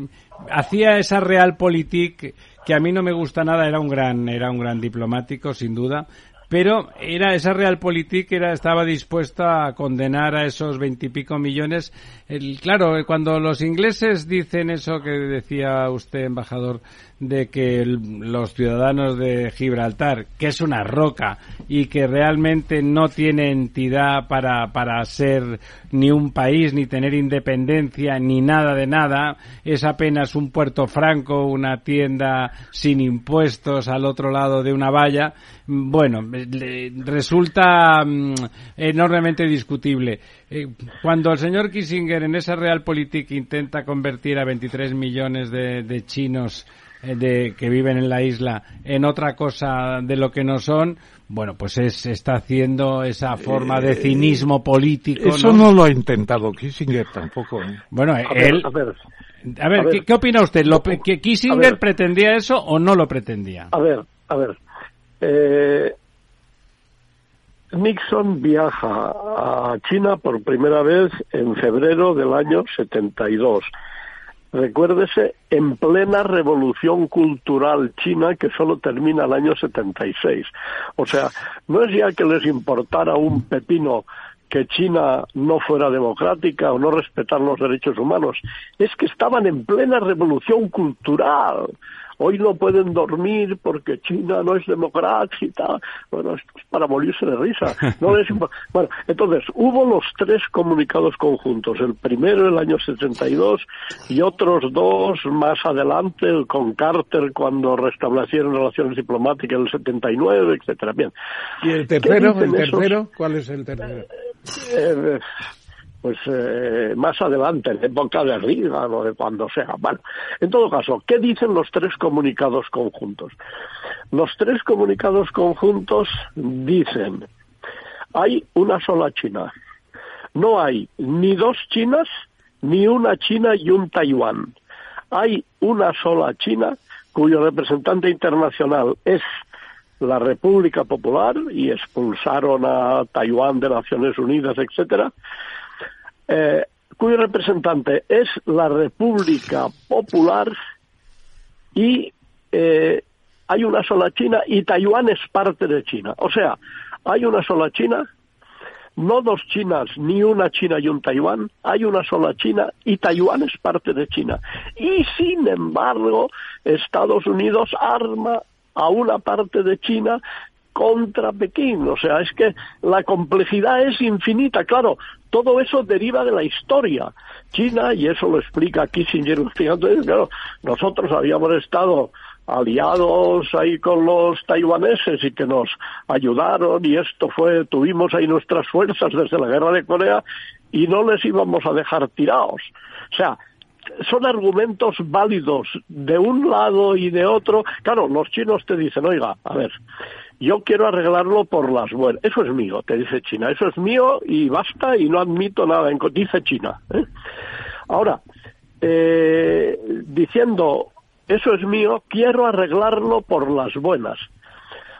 hacía esa realpolitik que a mí no me gusta nada, era un gran, era un gran diplomático, sin duda, pero era esa realpolitik era estaba dispuesta a condenar a esos veintipico millones. El, claro cuando los ingleses dicen eso que decía usted embajador de que los ciudadanos de Gibraltar, que es una roca y que realmente no tiene entidad para, para ser ni un país, ni tener independencia, ni nada de nada, es apenas un puerto franco, una tienda sin impuestos al otro lado de una valla, bueno, resulta mm, enormemente discutible. Eh, Cuando el señor Kissinger en esa Realpolitik intenta convertir a 23 millones de, chinos de, que viven en la isla en otra cosa de lo que no son, bueno, pues es, está haciendo esa forma de cinismo político. Eso no lo ha intentado Kissinger tampoco. ¿eh? Bueno, A ver, él... a ver, A ver, a ver. ¿qué, qué opina usted? ¿Lo, ¿Que Kissinger ver. pretendía eso o no lo pretendía? a ver, a ver. Eh, Nixon viaja a China por primera vez en febrero del año 72. Recuérdese, en plena revolución cultural china que solo termina el año 76. O sea, no es ya que les importara un pepino que China no fuera democrática o no respetar los derechos humanos, es que estaban en plena revolución cultural. Hoy no pueden dormir porque China no es democrática. Bueno, esto es para morirse de risa. No les impo- bueno, entonces, hubo los tres comunicados conjuntos. El primero el año 72 y otros dos más adelante, el con Carter cuando restablecieron relaciones diplomáticas en el 79, etcétera. Bien. ¿Y el tercero? ¿El esos? tercero? ¿Cuál es el tercero? Eh, pues eh, más adelante, en época de Reagan o de cuando sea. Bueno, en todo caso, ¿qué dicen los tres comunicados conjuntos? Los tres comunicados conjuntos dicen, hay una sola China. No hay ni dos Chinas, ni una China y un Taiwán. Hay una sola China cuyo representante internacional es la República Popular y expulsaron a Taiwán de Naciones Unidas, etcétera, eh, cuyo representante es la República Popular y eh, hay una sola China y Taiwán es parte de China. O sea, hay una sola China, no dos Chinas, ni una China y un Taiwán, hay una sola China y Taiwán es parte de China. Y sin embargo, Estados Unidos arma a una parte de China contra Pekín. O sea, es que la complejidad es infinita. Claro, todo eso deriva de la historia. China, y eso lo explica Kissinger, fíjate, claro, nosotros habíamos estado aliados ahí con los taiwaneses y que nos ayudaron y esto fue, tuvimos ahí nuestras fuerzas desde la guerra de Corea y no les íbamos a dejar tirados. O sea, son argumentos válidos de un lado y de otro. Claro, los chinos te dicen, oiga, a ver, yo quiero arreglarlo por las buenas. Eso es mío, te dice China. Eso es mío y basta y no admito nada. en Dice China. ¿eh? Ahora, eh, diciendo, eso es mío, quiero arreglarlo por las buenas.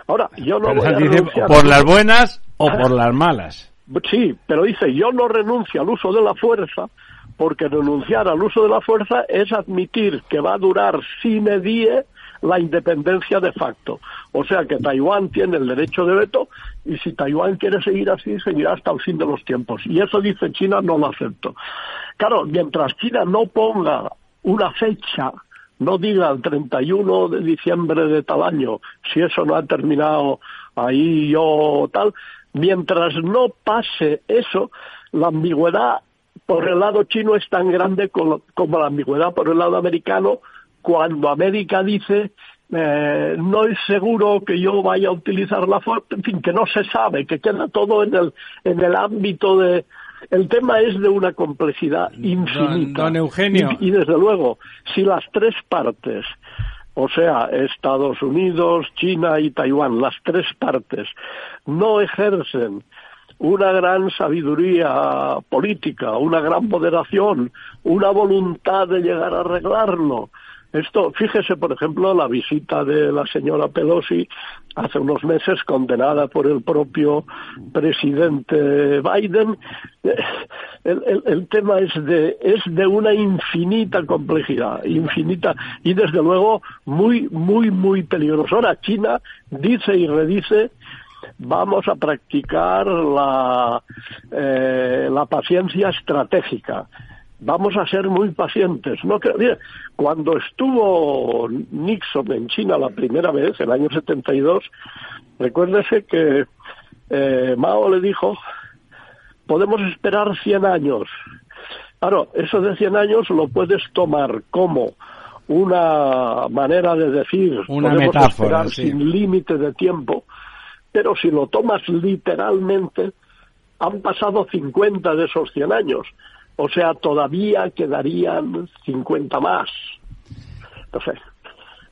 Ahora, yo no Pero voy a dice, ¿Por las buenas o por las malas? Sí, pero dice, yo no renuncio al uso de la fuerza, porque renunciar al uso de la fuerza es admitir que va a durar sine die la independencia de facto. O sea que Taiwán tiene el derecho de veto y si Taiwán quiere seguir así, seguirá hasta el fin de los tiempos. Y eso dice China, no lo acepto. Claro, mientras China no ponga una fecha, no diga el 31 de diciembre de tal año, si eso no ha terminado ahí yo tal, mientras no pase eso, la ambigüedad por el lado chino es tan grande como, como la ambigüedad por el lado americano cuando América dice eh, no es seguro que yo vaya a utilizar la fuerza, en fin, que no se sabe, que queda todo en el, en el ámbito de... El tema es de una complejidad infinita. don Eugenio. Y, y desde luego, si las tres partes, o sea, Estados Unidos, China y Taiwán, las tres partes, no ejercen una gran sabiduría política, una gran moderación, una voluntad de llegar a arreglarlo. Esto, fíjese, por ejemplo, la visita de la señora Pelosi hace unos meses, condenada por el propio presidente Biden. El, el, tema es de, es de una infinita complejidad, infinita, y desde luego muy, muy, muy peligroso. Ahora, China dice y redice vamos a practicar la, eh, la paciencia estratégica. Vamos a ser muy pacientes. No que, cuando estuvo Nixon en China la primera vez, el año 72, recuérdese que eh, Mao le dijo, podemos esperar 100 años. Claro, eso de 100 años lo puedes tomar como una manera de decir, una podemos metáfora, esperar sí. sin límite de tiempo, pero si lo tomas literalmente, han pasado 50 de esos 100 años. O sea, todavía quedarían 50 más. Entonces,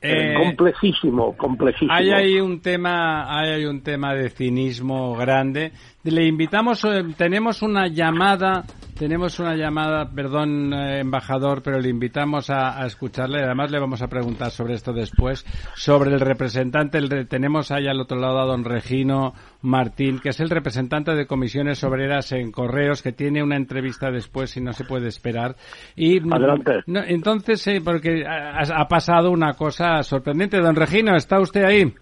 Eh, complejísimo, complejísimo. Hay ahí un tema, hay ahí un tema de cinismo grande. Le invitamos, eh, tenemos una llamada, tenemos una llamada, perdón, eh, embajador, pero le invitamos a, a escucharle. Además le vamos a preguntar sobre esto después, sobre el representante. El tenemos ahí al otro lado a don Regino Martín, que es el representante de comisiones obreras en Correos, que tiene una entrevista después y no se puede esperar. Y Adelante. no, entonces, sí, porque ha, ha pasado una cosa sorprendente. Don Regino, ¿está usted ahí?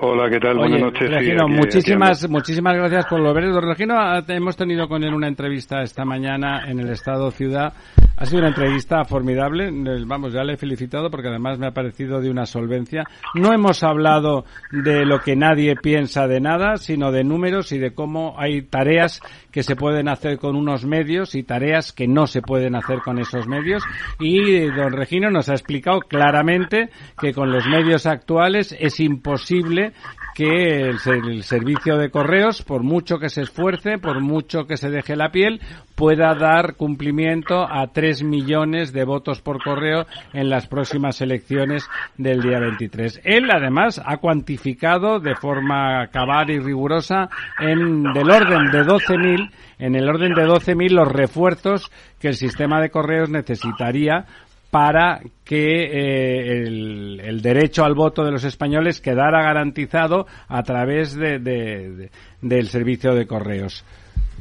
Hola, ¿qué tal? Oye, Buenas noches. Sí, Regino, aquí- muchísimas, aquí muchísimas gracias por lo ver. Don Regino, hemos tenido con él una entrevista esta mañana en el Estado Ciudad. Ha sido una entrevista formidable. Eh, Vamos, ya le he felicitado porque además me ha parecido de una solvencia. No hemos hablado de lo que nadie piensa de nada, sino de números y de cómo hay tareas que se pueden hacer con unos medios y tareas que no se pueden hacer con esos medios. Y eh, don Regino nos ha explicado claramente que con los medios actuales es imposible que el, ser- el servicio de correos, por mucho que se esfuerce, por mucho que se deje la piel, pueda dar cumplimiento a tres millones de votos por correo en las próximas elecciones del día 23. Él, además, ha cuantificado de forma cabal y rigurosa en del orden de 12.000, en el orden de 12.000 los refuerzos que el sistema de correos necesitaría para que eh, el, derecho al voto de los españoles quedara garantizado a través de- de- de- del servicio de correos.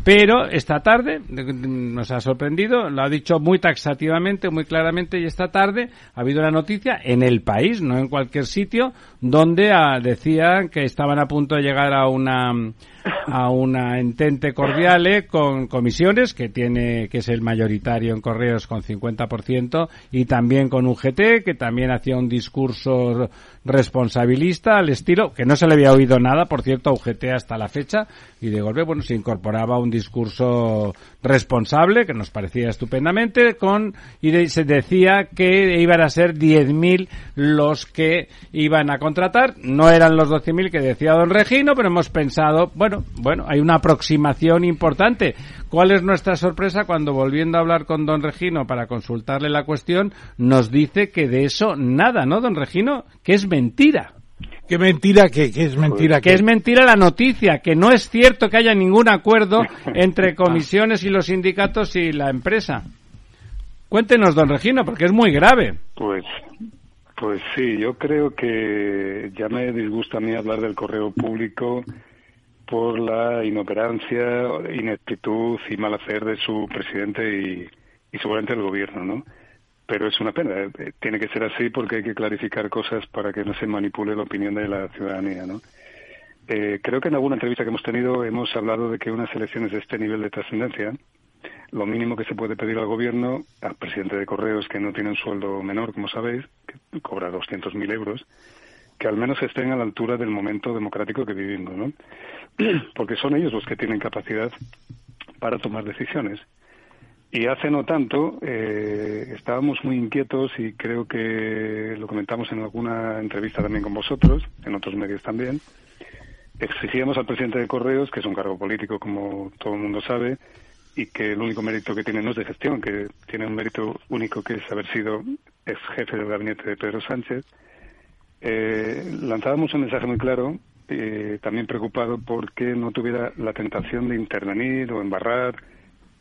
Pero esta tarde de- nos ha sorprendido, lo ha dicho muy taxativamente, muy claramente, y esta tarde ha habido una noticia en el país, no en cualquier sitio, donde ah, decían que estaban a punto de llegar a una a una entente cordiale con comisiones que tiene que es el mayoritario en correos con 50% y también con UGT que también hacía un discurso responsabilista al estilo que no se le había oído nada por cierto a UGT hasta la fecha y de golpe bueno se incorporaba un discurso responsable que nos parecía estupendamente con y se decía que iban a ser 10.000 los que iban a contratar. No eran los 12.000 que decía don Regino pero hemos pensado bueno bueno hay una aproximación importante ¿cuál es nuestra sorpresa cuando volviendo a hablar con don Regino para consultarle la cuestión nos dice que de eso nada ¿no don Regino? que es mentira Qué mentira que, que es mentira que es mentira la noticia, que no es cierto que haya ningún acuerdo entre comisiones y los sindicatos y la empresa. Cuéntenos, don Regino, porque es muy grave. Pues, pues sí, yo creo que ya me disgusta a mí hablar del correo público por la inoperancia, ineptitud y mal hacer de su presidente y, y seguramente del gobierno, ¿no? Pero es una pena, eh, tiene que ser así porque hay que clarificar cosas para que no se manipule la opinión de la ciudadanía, ¿no? Eh, creo que en alguna entrevista que hemos tenido hemos hablado de que unas elecciones de este nivel de trascendencia, lo mínimo que se puede pedir al gobierno, al presidente de Correos, que no tiene un sueldo menor, como sabéis, que cobra 200.000 euros, que al menos estén a la altura del momento democrático que vivimos, ¿no? Porque son ellos los que tienen capacidad para tomar decisiones. Y hace no tanto eh, estábamos muy inquietos y creo que lo comentamos en alguna entrevista también con vosotros, en otros medios también. Exigíamos al presidente de Correos, que es un cargo político como todo el mundo sabe, y que el único mérito que tiene no es de gestión, que tiene un mérito único que es haber sido ex jefe del gabinete de Pedro Sánchez. Eh, lanzábamos un mensaje muy claro, eh, también preocupado porque no tuviera la tentación de intervenir o embarrar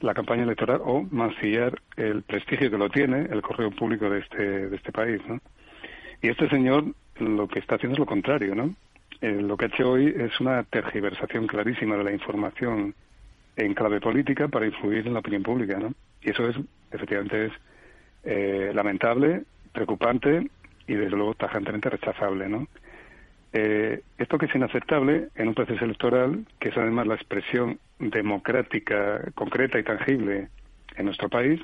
la campaña electoral o mancillar el prestigio que lo tiene el correo público de este, de este país, ¿no? Y este señor lo que está haciendo es lo contrario, ¿no? Eh, lo que ha hecho hoy es una tergiversación clarísima de la información en clave política para influir en la opinión pública, ¿no? Y eso es, efectivamente, es eh, lamentable, preocupante y, desde luego, tajantemente rechazable, ¿no? Eh, esto que es inaceptable en un proceso electoral, que es además la expresión democrática, concreta y tangible en nuestro país,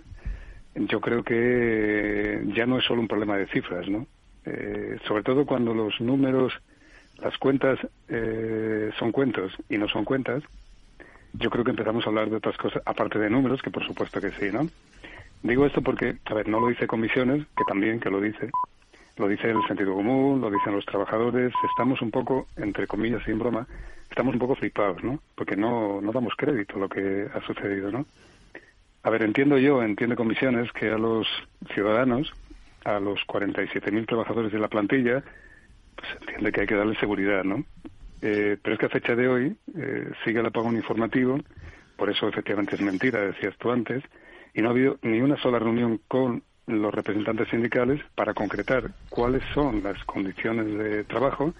yo creo que ya no es solo un problema de cifras, ¿no? Eh, sobre todo cuando los números, las cuentas eh, son cuentos y no son cuentas, yo creo que empezamos a hablar de otras cosas, aparte de números, que por supuesto que sí, ¿no? Digo esto porque, a ver, no lo dice comisiones, que también que lo dice, lo dice el sentido común, lo dicen los trabajadores, estamos un poco, entre comillas, sin broma, estamos un poco flipados, ¿no? Porque no, no damos crédito a lo que ha sucedido, ¿no? A ver, entiendo yo, entiende comisiones, que a los ciudadanos, a los 47.000 trabajadores de la plantilla, pues entiende que hay que darle seguridad, ¿no? Eh, pero es que a fecha de hoy eh, sigue el apagón informativo, por eso efectivamente es mentira, decías tú antes, y no ha habido ni una sola reunión con los representantes sindicales para concretar cuáles son las condiciones de trabajo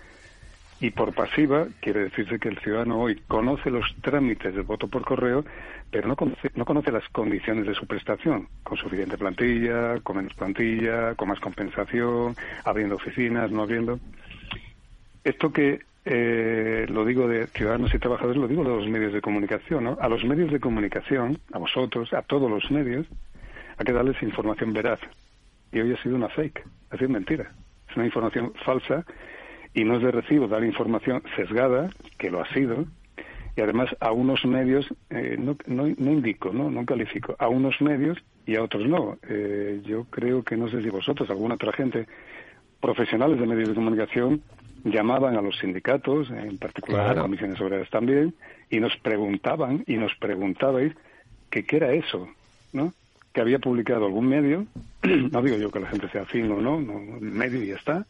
y por pasiva quiere decirse que el ciudadano hoy conoce los trámites de voto por correo, pero no conoce, no conoce las condiciones de su prestación, con suficiente plantilla, con menos plantilla, con más compensación, abriendo oficinas, no abriendo. Esto que eh, lo digo de ciudadanos y trabajadores, lo digo de los medios de comunicación, ¿no? A los medios de comunicación, a vosotros, a todos los medios, hay que darles información veraz. Y hoy ha sido una fake, ha sido mentira. Es una información falsa y no es de recibo dar información sesgada, que lo ha sido, y además a unos medios, eh, no, no, indico, ¿no? no califico, a unos medios y a otros no. Eh, yo creo que no sé si vosotros, alguna otra gente, profesionales de medios de comunicación, llamaban a los sindicatos, en particular a las comisiones obreras también, y nos preguntaban, y nos preguntabais que qué era eso, ¿no? Que había publicado algún medio, no digo yo que la gente sea afín o no, no medio y está,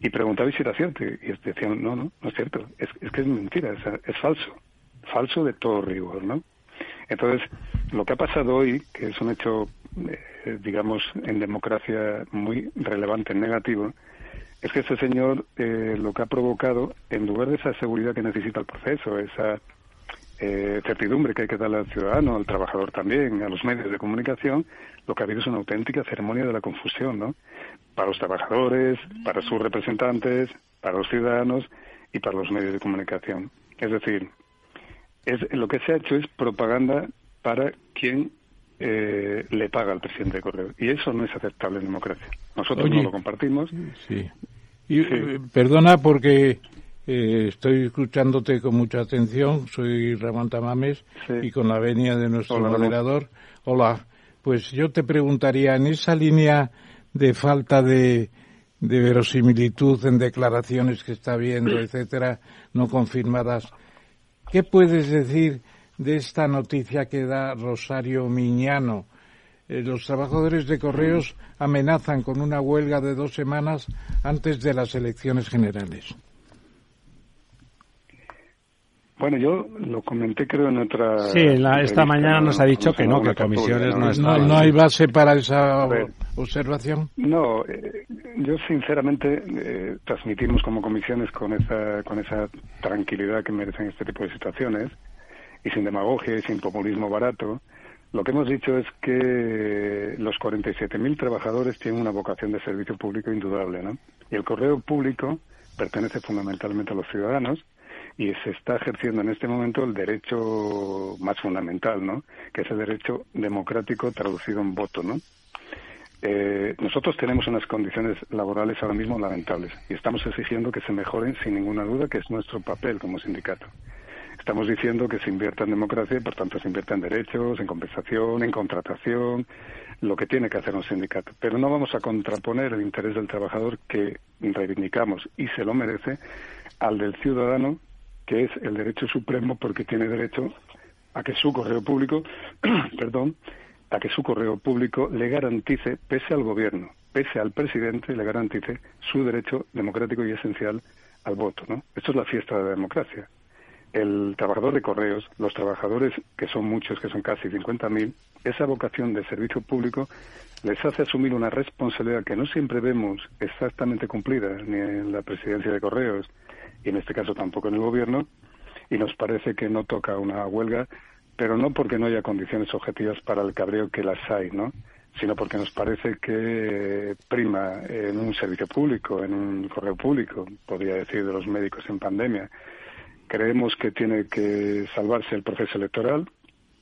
y preguntabais si era cierto, y decían, no, no, no es cierto, es, que es mentira, es, es falso, falso de todo rigor, ¿no? Entonces, lo que ha pasado hoy, que es un hecho, eh, digamos, en democracia muy relevante negativo, es que este señor eh, lo que ha provocado, en lugar de esa seguridad que necesita el proceso, esa eh, certidumbre que hay que darle al ciudadano, al trabajador también, a los medios de comunicación, lo que ha habido es una auténtica ceremonia de la confusión, ¿no? Para los trabajadores, para sus representantes, para los ciudadanos y para los medios de comunicación. Es decir, es, lo que se ha hecho es propaganda para quien eh, le paga al presidente de Correo. Y eso no es aceptable en democracia. Nosotros no lo compartimos. Sí. Y, eh, perdona porque eh, estoy escuchándote con mucha atención. Soy Ramón Tamames y con la venia de nuestro moderador. Hola. Pues yo te preguntaría, en esa línea de falta de, de verosimilitud en declaraciones que está viendo, etcétera, no confirmadas, ¿qué puedes decir de esta noticia que da Rosario Miñano. Eh, los trabajadores de correos amenazan con una huelga de dos semanas antes de las elecciones generales. Bueno, yo lo comenté creo en otra... Sí, esta mañana nos ha dicho que no, que comisiones no están... ¿No, hay base para esa observación? No, eh, yo sinceramente eh, transmitimos como comisiones con esa, con esa tranquilidad que merecen este tipo de situaciones y sin demagogia y sin populismo barato, lo que hemos dicho es que los 47.000 trabajadores tienen una vocación de servicio público indudable, ¿no? Y el correo público pertenece fundamentalmente a los ciudadanos y se está ejerciendo en este momento el derecho más fundamental, ¿no? Que es el derecho democrático traducido en voto, ¿no? Eh, nosotros tenemos unas condiciones laborales ahora mismo lamentables y estamos exigiendo que se mejoren sin ninguna duda, que es nuestro papel como sindicato. Estamos diciendo que se invierta en democracia y, por tanto, se invierta en derechos, en compensación, en contratación, lo que tiene que hacer un sindicato. Pero no vamos a contraponer el interés del trabajador que reivindicamos y se lo merece al del ciudadano, que es el derecho supremo porque tiene derecho a que su correo público, perdón, a que su correo público le garantice, pese al gobierno, pese al presidente, le garantice su derecho democrático y esencial al voto. ¿no? Esto es la fiesta de la democracia el trabajador de correos, los trabajadores, que son muchos, que son casi 50.000, esa vocación de servicio público les hace asumir una responsabilidad que no siempre vemos exactamente cumplida, ni en la presidencia de correos, y en este caso tampoco en el gobierno, y nos parece que no toca una huelga, pero no porque no haya condiciones objetivas para el cabreo que las hay, ¿no? sino porque nos parece que prima en un servicio público, en un correo público, podría decir, de los médicos en pandemia, Creemos que tiene que salvarse el proceso electoral,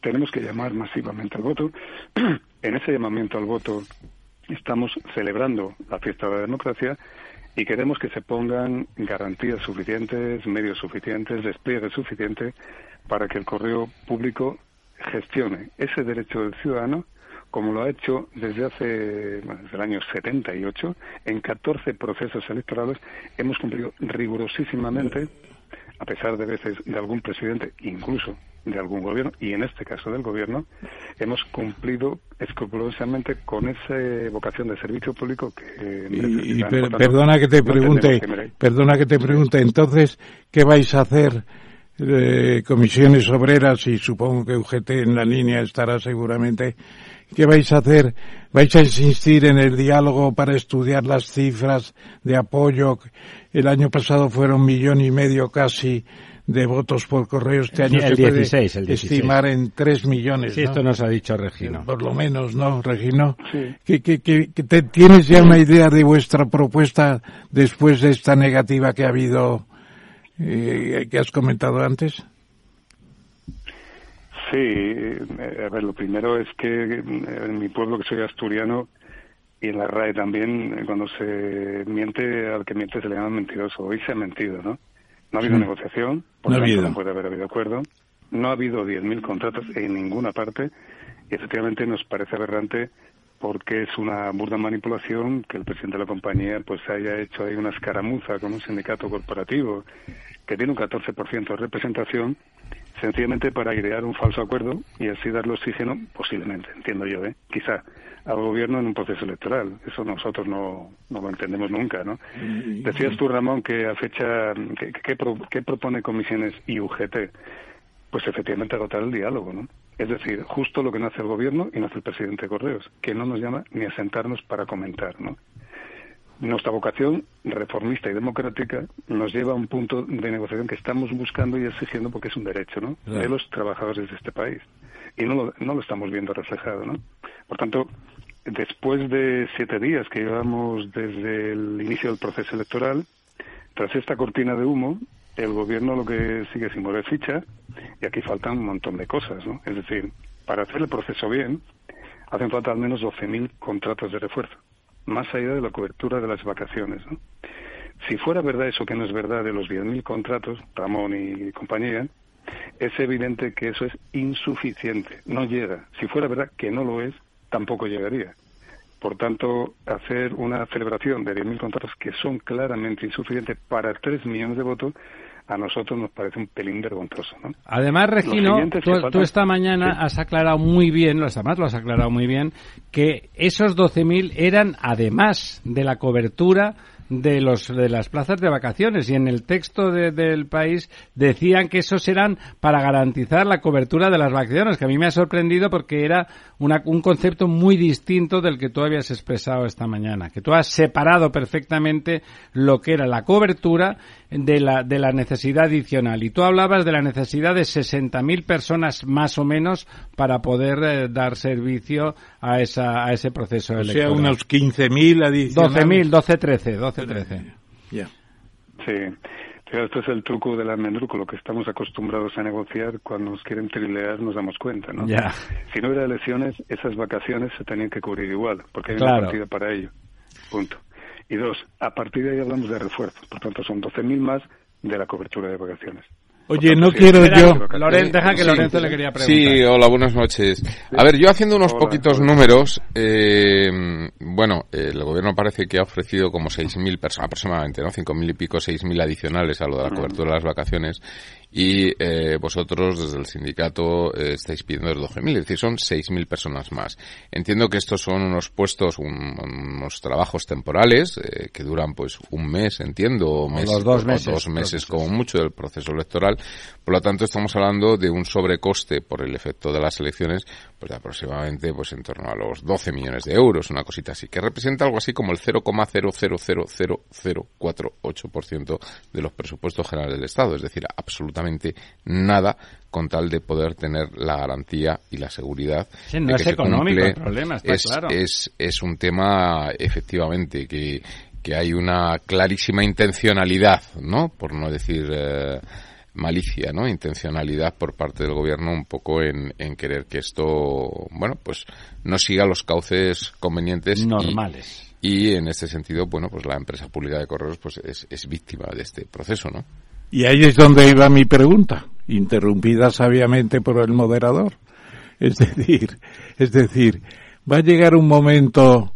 tenemos que llamar masivamente al voto. en ese llamamiento al voto estamos celebrando la fiesta de la democracia y queremos que se pongan garantías suficientes, medios suficientes, despliegue suficiente para que el correo público gestione ese derecho del ciudadano como lo ha hecho desde hace desde el año 78 en 14 procesos electorales hemos cumplido rigurosísimamente a pesar de veces de algún presidente incluso de algún gobierno y en este caso del gobierno hemos cumplido escrupulosamente con esa vocación de servicio público que y, perdona que te pregunte perdona que te pregunte entonces qué vais a hacer eh, comisiones obreras y supongo que UGT en la línea estará seguramente ¿Qué vais a hacer? ¿Vais a insistir en el diálogo para estudiar las cifras de apoyo? El año pasado fueron un millón y medio casi de votos por correo. Este año el se 16, puede el 16. estimar en tres millones. Sí, ¿no? esto nos ha dicho Regino. Por lo menos, ¿no, Regino? Sí. ¿Que, que, que, que te, ¿Tienes ya una idea de vuestra propuesta después de esta negativa que ha habido, eh, que has comentado antes? Sí, eh, a ver, lo primero es que eh, en mi pueblo, que soy asturiano, y en la RAE también, eh, cuando se miente, al que miente se le llama mentiroso. Hoy se ha mentido, ¿no? No ha habido Sí. negociación, por No ha tanto habido. no puede haber habido acuerdo. No ha habido 10.000 contratos en ninguna parte. Y efectivamente nos parece aberrante porque es una burda manipulación que el presidente de la compañía pues haya hecho ahí una escaramuza con un sindicato corporativo que tiene un 14% de representación sencillamente para airear un falso acuerdo y así darle oxígeno, posiblemente, entiendo yo, ¿eh? quizá, al gobierno en un proceso electoral. Eso nosotros no, no lo entendemos nunca, ¿no? Decías tú, Ramón, que a fecha, que, que que propone comisiones y UGT? Pues efectivamente agotar el diálogo, ¿no? Es decir, justo lo que no hace el gobierno y no hace el presidente de Correos, que no nos llama ni a sentarnos para comentar, ¿no? Nuestra vocación reformista y democrática nos lleva a un punto de negociación que estamos buscando y exigiendo porque es un derecho ¿no? Claro. de los trabajadores de este país. Y no lo, no lo estamos viendo reflejado. ¿no? Por tanto, después de siete días que llevamos desde el inicio del proceso electoral, tras esta cortina de humo, el gobierno lo que sigue sin mover ficha, y aquí faltan un montón de cosas. ¿no? Es decir, para hacer el proceso bien, hacen falta al menos 12.000 contratos de refuerzo más allá de la cobertura de las vacaciones. ¿no? Si fuera verdad eso que no es verdad de los 10.000 contratos, Ramón y compañía, es evidente que eso es insuficiente, no llega. Si fuera verdad que no lo es, tampoco llegaría. Por tanto, hacer una celebración de 10.000 contratos que son claramente insuficientes para 3 millones de votos, a nosotros nos parece un pelín vergonzoso. ¿no? Además, Regino, tú, esta mañana Sí. has aclarado muy bien, además lo has aclarado muy bien, que esos 12.000 eran además de la cobertura de los de las plazas de vacaciones. Y en el texto de- del país decían que esos eran para garantizar la cobertura de las vacaciones que a mí me ha sorprendido porque era una- un concepto muy distinto del que tú habías expresado esta mañana que tú has separado perfectamente lo que era la cobertura de la de la necesidad adicional. Y tú hablabas de la necesidad de 60.000 personas más o menos para poder eh, dar servicio a esa a ese proceso O sea, electoral. unos 15.000 adicionales. 12.000, 12, 13, 12, 13. Ya. Sí. Pero esto es el truco del almendruco, lo que estamos acostumbrados a negociar cuando nos quieren trilear nos damos cuenta, ¿no? Ya. Si no hubiera elecciones, esas vacaciones se tenían que cubrir igual, porque hay Claro. una partida para ello. Punto. Y dos, a partir de ahí hablamos de refuerzos, por tanto son 12.000 más de la cobertura de vacaciones. Oye, no quiero espera, yo... pero- Loren, deja que Sí. Lorenzo le quería preguntar. Sí, hola, buenas noches. A ver, yo haciendo unos Hola, poquitos hola. números, eh, bueno, el gobierno parece que ha ofrecido como 6.000 personas, aproximadamente, ¿no? 5.000 y pico, 6.000 adicionales a lo de la cobertura de las vacaciones. Y eh, vosotros, desde el sindicato, eh, estáis pidiendo los 12.000, es decir, son 6.000 personas más. Entiendo que estos son unos puestos, un- unos trabajos temporales, eh, que duran pues un mes, entiendo, o, mes- los dos o meses, dos meses como mucho del proceso electoral. Por lo tanto, estamos hablando de un sobrecoste por el efecto de las elecciones, pues de aproximadamente pues en torno a los 12 millones de euros, una cosita así, que representa algo así como el 0,0000048% de los presupuestos generales del Estado, es decir, absolutamente nada con tal de poder tener la garantía y la seguridad. Sí, no de es que se económico cumple. el problema, está es, claro. es, es un tema, efectivamente, que, que hay una clarísima intencionalidad, ¿no? Por no decir eh, malicia, ¿no? Intencionalidad por parte del gobierno un poco en, en querer que esto, bueno, pues no siga los cauces convenientes. Normales. Y, y en este sentido, bueno, pues la empresa pública de correos pues es, es víctima de este proceso, ¿no? Y ahí es donde iba mi pregunta, interrumpida sabiamente por el moderador. Es decir, es decir, va a llegar un momento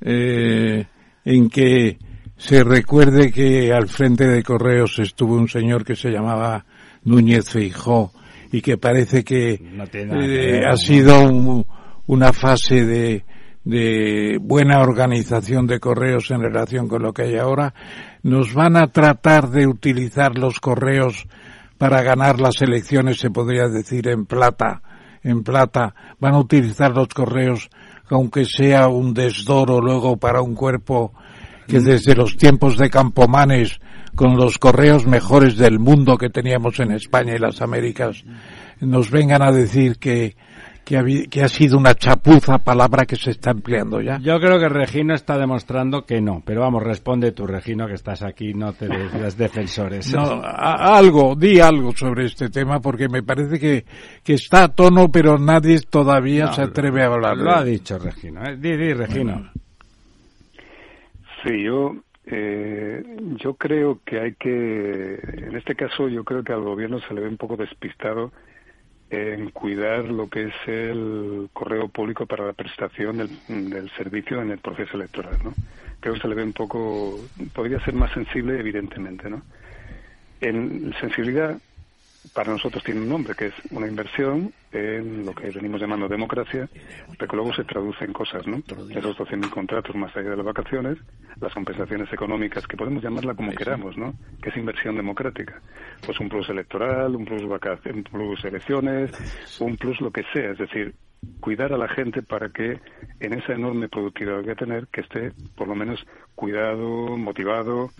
eh, en que se recuerde que al frente de Correos estuvo un señor que se llamaba Núñez Feijó y que parece que No tiene eh, ha sido un- una fase de, de buena organización de correos en relación con lo que hay ahora. Nos van a tratar de utilizar los correos para ganar las elecciones, se podría decir, en plata, en plata. Van a utilizar los correos, aunque sea un desdoro luego para un cuerpo que desde los tiempos de Campomanes, con los correos mejores del mundo que teníamos en España y las Américas, nos vengan a decir que, que, ha sido una chapuza, palabra que se está empleando ya. Yo creo que Regino está demostrando que no. Pero vamos, responde tú, Regino, que estás aquí, no te des defensores. No, a- algo, di algo sobre este tema porque me parece que, que está a tono, pero nadie todavía No, se atreve a hablar. Lo ha dicho Regino. ¿eh? Di, di, Regino. Sí, yo, eh, yo creo que hay que, en este caso, yo creo que al gobierno se le ve un poco despistado en cuidar lo que es el correo público para la prestación del, servicio en el proceso electoral, ¿no? Creo que se le ve un poco, podría ser más sensible, evidentemente, ¿no? En sensibilidad, para nosotros tiene un nombre, que es una inversión en lo que venimos llamando democracia, pero que luego se traduce en cosas, ¿no? Esos 12.000 contratos más allá de las vacaciones, las compensaciones económicas, que podemos llamarla como queramos, ¿no? Que es inversión democrática. Pues un plus electoral, un plus, un plus elecciones, un plus lo que sea. Es decir, cuidar a la gente para que en esa enorme productividad que va a tener, que esté por lo menos cuidado, motivado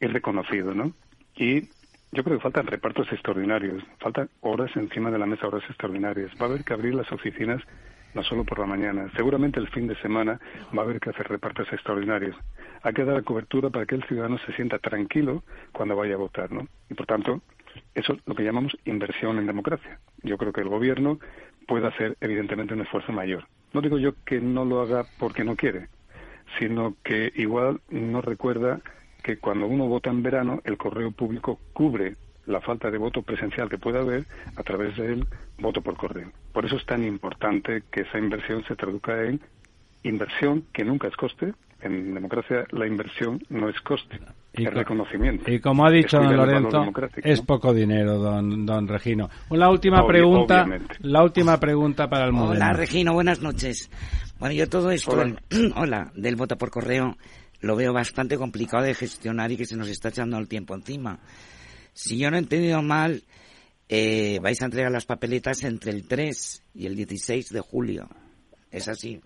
y reconocido, ¿no? Y yo creo que faltan repartos extraordinarios, faltan horas encima de la mesa, horas extraordinarias. Va a haber que abrir las oficinas no solo por la mañana, seguramente el fin de semana va a haber que hacer repartos extraordinarios. Hay que dar cobertura para que el ciudadano se sienta tranquilo cuando vaya a votar, ¿no? Y por tanto, eso es lo que llamamos inversión en democracia. Yo creo que el gobierno puede hacer evidentemente un esfuerzo mayor. No digo yo que no lo haga porque no quiere, sino que igual no recuerda que cuando uno vota en verano, el correo público cubre la falta de voto presencial que pueda haber a través del voto por correo. Por eso es tan importante que esa inversión se traduzca en inversión que nunca es coste. En democracia la inversión no es coste, Y es co- reconocimiento. Y como ha dicho don Lorenzo, es ¿no? poco dinero, don, don Regino. La última Obvio- pregunta, obviamente. la última pregunta para el Hola, moderno. Regino, buenas noches. Bueno, yo todo esto, Hola. hola, del voto por correo, lo veo bastante complicado de gestionar y que se nos está echando el tiempo encima. Si yo no he entendido mal, eh, vais a entregar las papeletas entre el 3 y el 16 de julio. Es así.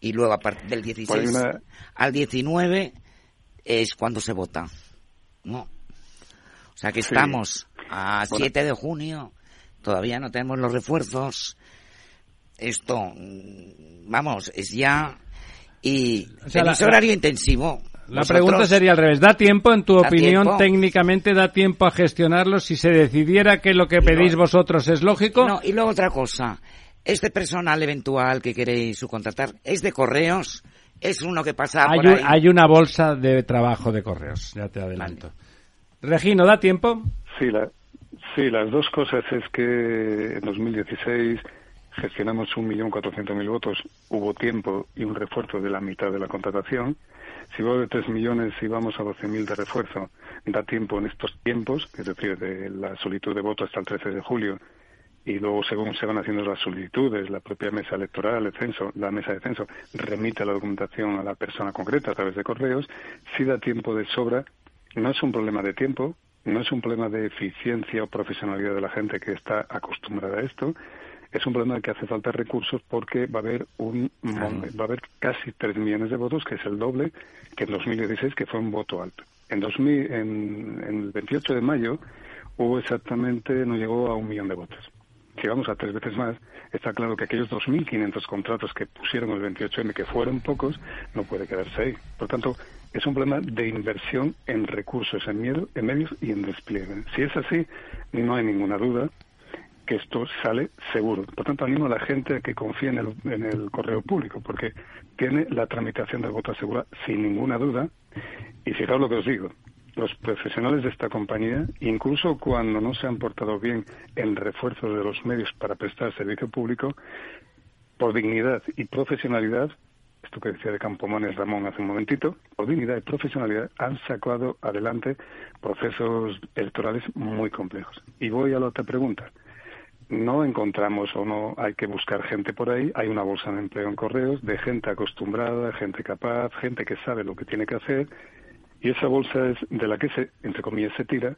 Y luego, a partir del 16 Pues una- al 19 es cuando se vota. ¿No? O sea que Sí. estamos a Bueno. 7 de junio, todavía no tenemos los refuerzos. Esto, mm, vamos, es ya. Y O sea, tenéis la- horario intensivo. La Vosotros- pregunta sería al revés. ¿Da tiempo, en tu ¿Da opinión, tiempo? técnicamente da tiempo a gestionarlo si se decidiera que lo que pedís vosotros es lógico? No, y luego otra cosa. Este personal eventual que queréis subcontratar, ¿es de correos? ¿Es uno que pasa hay, por un- ahí? hay una bolsa de trabajo de correos, ya te adelanto. Regino, ¿da tiempo? Sí, la, sí, las dos cosas es que en 2016 gestionamos 1.400.000 votos, hubo tiempo y un refuerzo de la mitad de la contratación. Si va de 3 millones y vamos a 12.000 de refuerzo, da tiempo en estos tiempos, es decir, de la solicitud de voto hasta el 13 de julio, y luego según se van haciendo las solicitudes, la propia mesa electoral, el censo, la mesa de censo remite la documentación a la persona concreta a través de correos, si da tiempo de sobra, no es un problema de tiempo, no es un problema de eficiencia o profesionalidad de la gente que está acostumbrada a esto, es un problema que hace falta recursos porque va a haber un va a haber casi 3 millones de votos, que es el doble que en 2016, que fue un voto alto. En 2000, en, en el 28 de mayo hubo exactamente, no llegó a un millón de votos. Si vamos a tres veces más, está claro que aquellos 2.500 contratos que pusieron el 28M, que fueron pocos, no puede quedarse ahí. Por tanto, es un problema de inversión en recursos, en, miedo, en medios y en despliegue. Si es así, no hay ninguna duda que esto sale seguro. Por tanto, animo a la gente a que confíe en el, en el correo público, porque tiene la tramitación del voto segura sin ninguna duda. Y fijaos lo que os digo, los profesionales de esta compañía, incluso cuando no se han portado bien en refuerzo de los medios para prestar servicio público, por dignidad y profesionalidad, esto que decía de Campomanes Ramón hace un momentito, por dignidad y profesionalidad han sacado adelante procesos electorales muy complejos. Y voy a la otra pregunta. No encontramos o no hay que buscar gente por ahí. Hay una bolsa de empleo en correos de gente acostumbrada, gente capaz, gente que sabe lo que tiene que hacer. Y esa bolsa es de la que se, entre comillas, se tira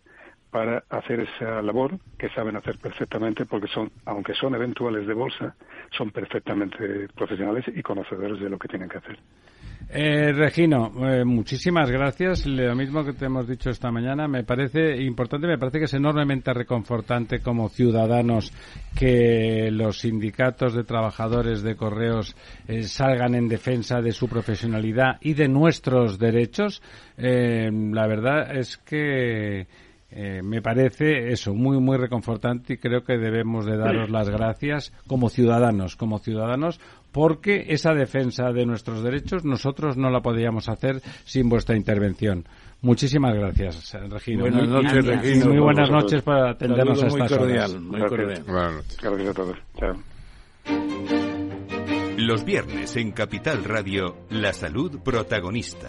para hacer esa labor que saben hacer perfectamente porque son, aunque son eventuales de bolsa, son perfectamente profesionales y conocedores de lo que tienen que hacer. Eh, Regino, eh, muchísimas gracias. Lo mismo que te hemos dicho esta mañana, me parece importante, me parece que es enormemente reconfortante como ciudadanos que los sindicatos de trabajadores de correos eh, salgan en defensa de su profesionalidad y de nuestros derechos. Eh, la verdad es que me parece eso muy muy reconfortante y creo que debemos de daros las gracias como ciudadanos como ciudadanos porque esa defensa de nuestros derechos nosotros no la podíamos hacer sin vuestra intervención muchísimas gracias Regino buenas noches Regino muy buenas noches para atendernos a estas cordial, Muy cordial. Gracias a todos. Chao. Los viernes en Capital Radio, la salud protagonista.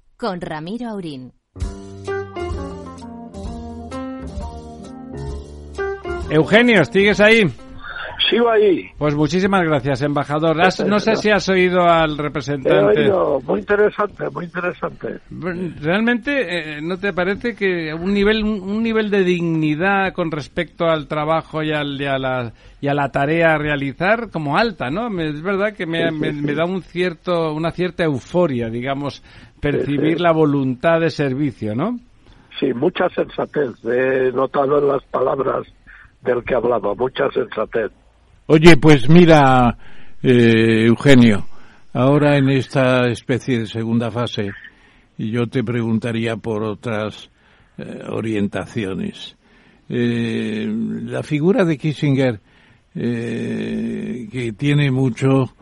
con Ramiro Aurín. Eugenio, ¿sigues ahí? Sigo ahí. Pues muchísimas gracias, embajador. Has- no sé si has oído al He representante. oído, muy interesante, muy interesante. Realmente, eh, ¿no te parece que un nivel, un nivel de dignidad con respecto al trabajo y, al- y a, la, y a la tarea a realizar como alta, ¿no? Es verdad que me, me- me da un cierto, una cierta euforia, digamos, percibir la voluntad de servicio, ¿no? Sí, mucha sensatez. He notado en las palabras del que hablaba, mucha sensatez. Oye, pues mira, eh, Eugenio, ahora en esta especie de segunda fase, y yo te preguntaría por otras eh, orientaciones. Eh, la figura de Kissinger, eh, que tiene mucho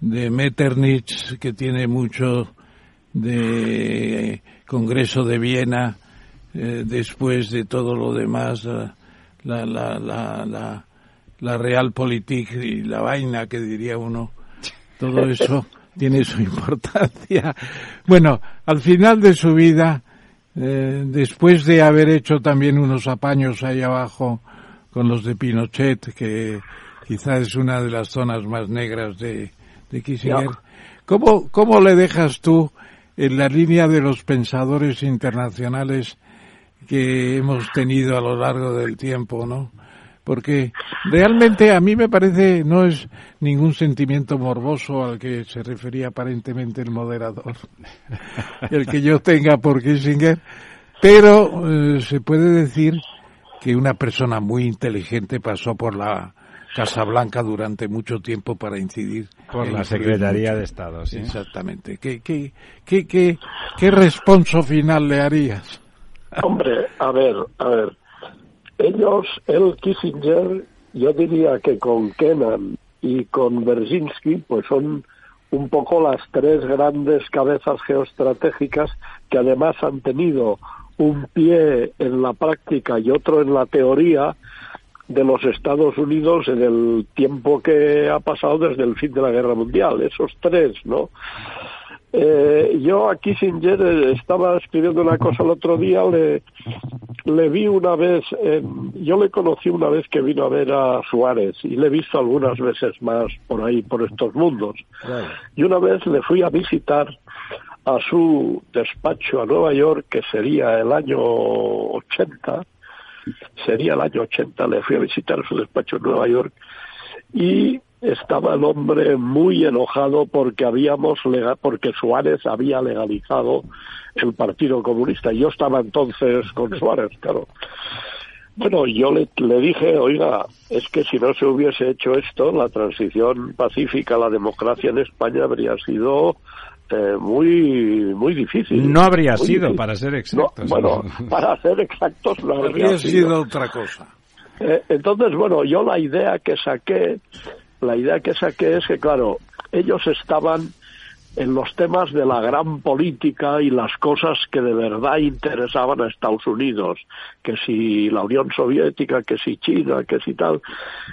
de Metternich, que tiene mucho de Congreso de Viena, eh, después de todo lo demás, la, la, la, la, la, Realpolitik y la vaina que diría uno, todo eso tiene su importancia. Bueno, al final de su vida, eh, después de haber hecho también unos apaños ahí abajo con los de Pinochet, que quizás es una de las zonas más negras de, de Kissinger, ¿cómo, ¿cómo le dejas tú en la línea de los pensadores internacionales que hemos tenido a lo largo del tiempo, ¿no? Porque realmente a mí me parece no es ningún sentimiento morboso al que se refería aparentemente el moderador, el que yo tenga por Kissinger, pero eh, se puede decir que una persona muy inteligente pasó por la Casa Blanca durante mucho tiempo para incidir Por la influir Secretaría mucho. de Estado, sí. Exactamente. ¿Qué, qué, qué, qué, qué responso final le harías? Hombre, a ver, a ver. Ellos, el Kissinger, yo diría que con Kennan y con Brzezinski, pues son un poco las tres grandes cabezas geoestratégicas que además han tenido un pie en la práctica y otro en la teoría de los Estados Unidos en el tiempo que ha pasado desde el fin de la Guerra Mundial. Esos tres, ¿no? Eh, yo a Kissinger eh, estaba escribiendo una cosa el otro día, le, le vi una vez, en- yo le conocí una vez que vino a ver a Suárez y le he visto algunas veces más por ahí, por estos mundos. Y una vez le fui a visitar a su despacho a Nueva York, que sería el año 80, sería el año 80, le fui a visitar su despacho en Nueva York, y estaba el hombre muy enojado porque habíamos porque Suárez había legalizado el Partido Comunista. Yo estaba entonces con Suárez, claro. Bueno, yo le, le, dije, oiga, es que si no se hubiese hecho esto, la transición pacífica, la democracia en España habría sido eh, muy muy difícil. No habría sido, para ser exactos. bueno, para ser exactos no habría, sido. otra cosa. Eh, entonces, bueno, yo la idea que saqué, la idea que saqué es que, claro, ellos estaban en los temas de la gran política y las cosas que de verdad interesaban a Estados Unidos, que si la Unión Soviética, que si China, que si tal,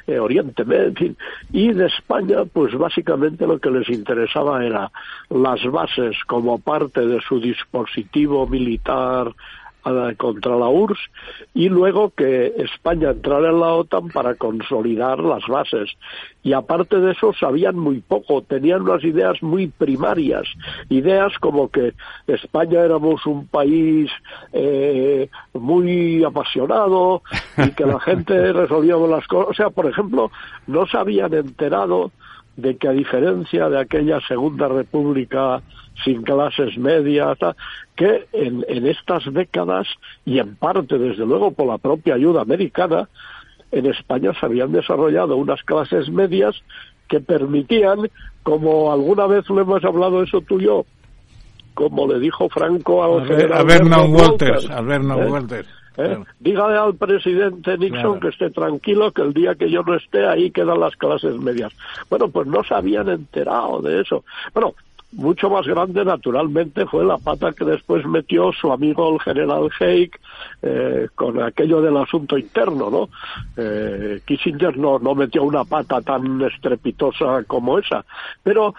eh, Oriente Medio, en fin. Y de España, pues básicamente lo que les interesaba era las bases como parte de su dispositivo militar contra la URSS y luego que España entrara en la OTAN para consolidar las bases. Y aparte de eso sabían muy poco, tenían unas ideas muy primarias, ideas como que España éramos un país eh, muy apasionado y que la gente resolvía las cosas. O sea, por ejemplo, no se habían enterado de que a diferencia de aquella Segunda República sin clases medias, que en, en estas décadas, y en parte desde luego por la propia ayuda americana, en España se habían desarrollado unas clases medias que permitían, como alguna vez lo hemos hablado eso tú y yo, como le dijo Franco al a, Vernon Walters, a Vernon ¿eh? Walters. ¿Eh? Dígale al presidente Nixon que esté tranquilo, que el día que yo no esté ahí quedan las clases medias. Bueno, pues no se habían enterado de eso. Bueno, mucho más grande, naturalmente, fue la pata que después metió su amigo el general Haig eh, con aquello del asunto interno, ¿no? Eh, Kissinger no, no metió una pata tan estrepitosa como esa. Pero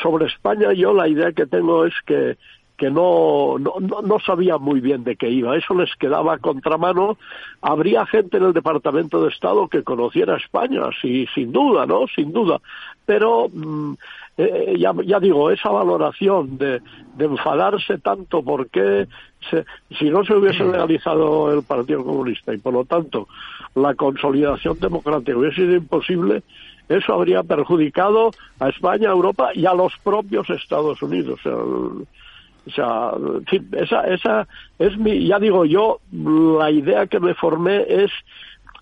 sobre España yo la idea que tengo es que que no, no, no sabía muy bien de qué iba. Eso les quedaba a contramano. Habría gente en el Departamento de Estado que conociera España, sí, sin duda, ¿no? Sin duda. Pero mm, eh, ya, ya, digo, esa valoración de, de enfadarse tanto porque si no se hubiese legalizado el Partido Comunista y por lo tanto la consolidación democrática hubiese sido imposible, eso habría perjudicado a España, a Europa y a los propios Estados Unidos. O sea, esa, esa es mi, ya digo yo, la idea que me formé es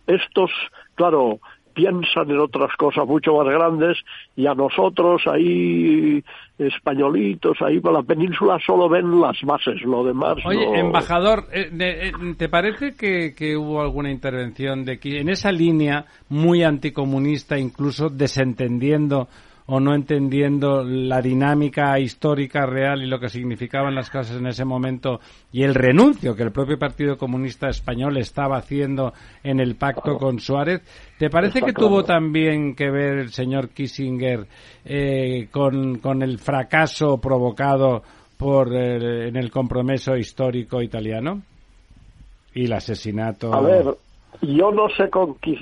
estos, claro, piensan en otras cosas mucho más grandes y a nosotros ahí españolitos ahí por la península solo ven las bases, lo demás. Oye, embajador, eh, eh, ¿te parece que, que, hubo alguna intervención de que en esa línea muy anticomunista, incluso desentendiendo o no entendiendo la dinámica histórica real y lo que significaban las clases en ese momento y el renuncio que el propio Partido Comunista Español estaba haciendo en el pacto con Suárez. ¿Te parece que tuvo también que ver el señor Kissinger eh, con, con, el fracaso provocado por eh, en el compromiso histórico italiano y el asesinato? A ver, yo no sé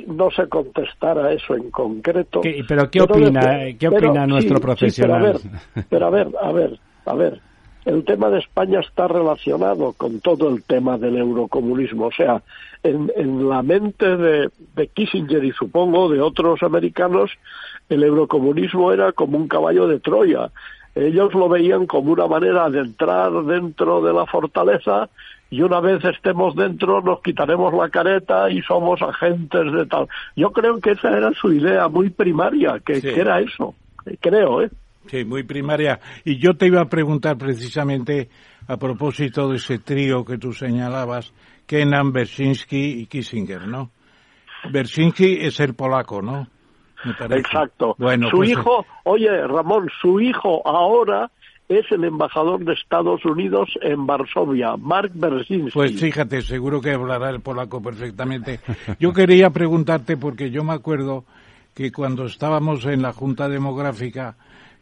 no sé contestar a eso en concreto. pero qué opina, ¿qué opina nuestro profesional? pero, a ver, a ver, a ver, El tema de España está relacionado con todo el tema del eurocomunismo. O sea, en, en la mente de, de Kissinger y supongo de otros americanos, el eurocomunismo era como un caballo de Troya. Ellos lo veían como una manera de entrar dentro de la fortaleza y una vez estemos dentro nos quitaremos la careta y somos agentes de tal. Yo creo que esa era su idea muy primaria, que, era eso, creo, ¿eh? Sí, muy primaria. Y yo te iba a preguntar precisamente a propósito de ese trío que tú señalabas, Kenan, Bersinski y Kissinger, ¿no? Bersinski es el polaco, ¿no? Exacto. Bueno, su pues, hijo, oye, Ramón, su hijo ahora es el embajador de Estados Unidos en Varsovia, Mark Bersinski. Pues fíjate, seguro que hablará el polaco perfectamente. Yo quería preguntarte, porque yo me acuerdo que cuando estábamos en la Junta Demográfica,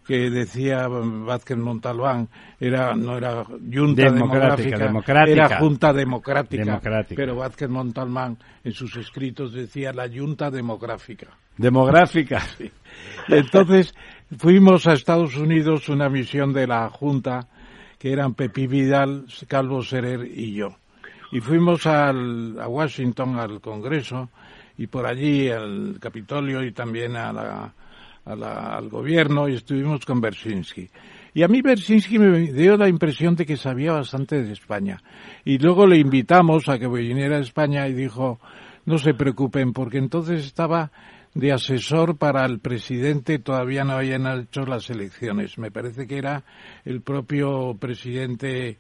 que decía Vázquez Montalbán, era, no era Junta Democrática, era Junta democrática, Pero Vázquez Montalbán en sus escritos decía la Junta Demográfica. Demográfica. Entonces, fuimos a Estados Unidos una misión de la Junta que eran Pepi Vidal, Calvo Serer y yo. Y fuimos al, a Washington, al Congreso, y por allí al Capitolio y también a la, al gobierno, y estuvimos con Bersinski. Y a mí Bersinski me dio la impresión de que sabía bastante de España. Y luego le invitamos a que viniera a España y dijo, no se preocupen, porque entonces estaba de asesor para el presidente, todavía no habían hecho las elecciones. Me parece que era el propio presidente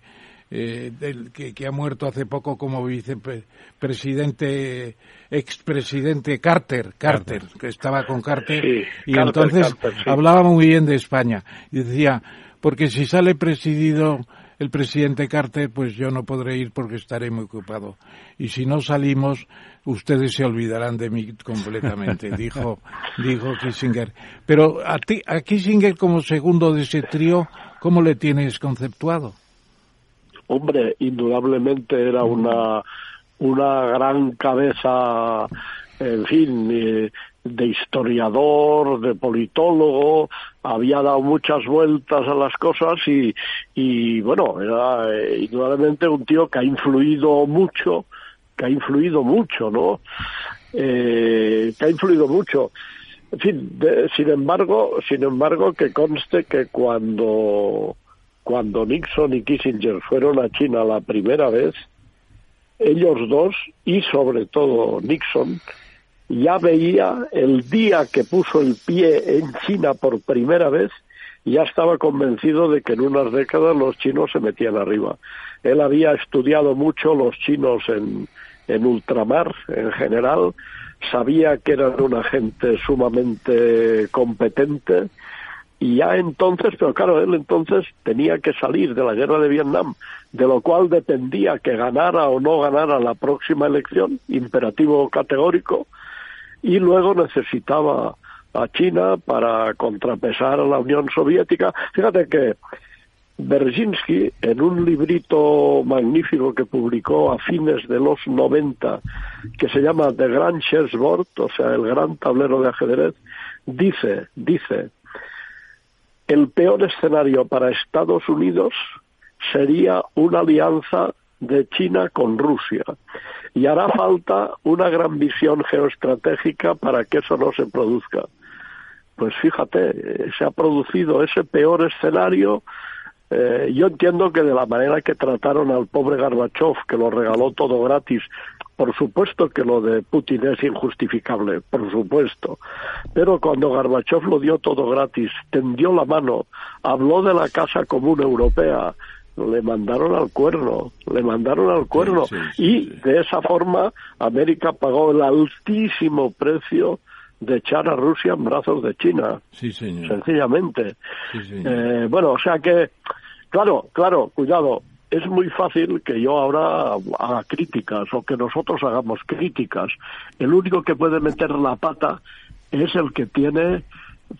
eh, del, que, ha muerto hace poco como vicepresidente, expresidente Carter, Carter, que estaba con Carter, y entonces hablaba muy bien de España. Y decía, porque si sale presidido el presidente Carter, pues yo no podré ir porque estaré muy ocupado. Y si no salimos, ustedes se olvidarán de mí completamente, dijo, dijo Kissinger. Pero a, ti, a Kissinger como segundo de ese trío, ¿cómo le tienes conceptuado? Hombre, indudablemente era una, una gran cabeza, en fin, eh, de historiador, de politólogo, había dado muchas vueltas a las cosas y, bueno, era eh, indudablemente un tío que ha influido mucho, que ha influido mucho, ¿no? Eh, que ha influido mucho. En fin, sin embargo, sin embargo, que conste que cuando, cuando Nixon y Kissinger fueron a China la primera vez, ellos dos, y sobre todo Nixon, ya veía el día que puso el pie en China por primera vez, ya estaba convencido de que en unas décadas los chinos se metían arriba. Él había estudiado mucho los chinos en, en ultramar en general, sabía que eran una gente sumamente competente y ya entonces, pero claro, él entonces tenía que salir de la guerra de Vietnam, de lo cual dependía que ganara o no ganara la próxima elección, imperativo categórico, y luego necesitaba a China para contrapesar a la Unión Soviética. Fíjate que Berzinski, en un librito magnífico que publicó a fines de los 90, que se llama The Grand Chessboard, o sea, el gran tablero de ajedrez, dice, dice, el peor escenario para Estados Unidos sería una alianza de China con Rusia. Y hará falta una gran visión geoestratégica para que eso no se produzca. Pues fíjate, se ha producido ese peor escenario. Eh, yo entiendo que de la manera que trataron al pobre Gorbachev, que lo regaló todo gratis, por supuesto que lo de Putin es injustificable, por supuesto. Pero cuando Gorbachev lo dio todo gratis, tendió la mano, habló de la Casa Común Europea, le mandaron al cuerno, le mandaron al cuerno. y de esa forma América pagó el altísimo precio de echar a Rusia en brazos de China. Sí, señor. Sencillamente. Eh, bueno, o sea que, claro, claro, cuidado, es muy fácil que yo ahora haga críticas o que nosotros hagamos críticas. El único que puede meter la pata es el que tiene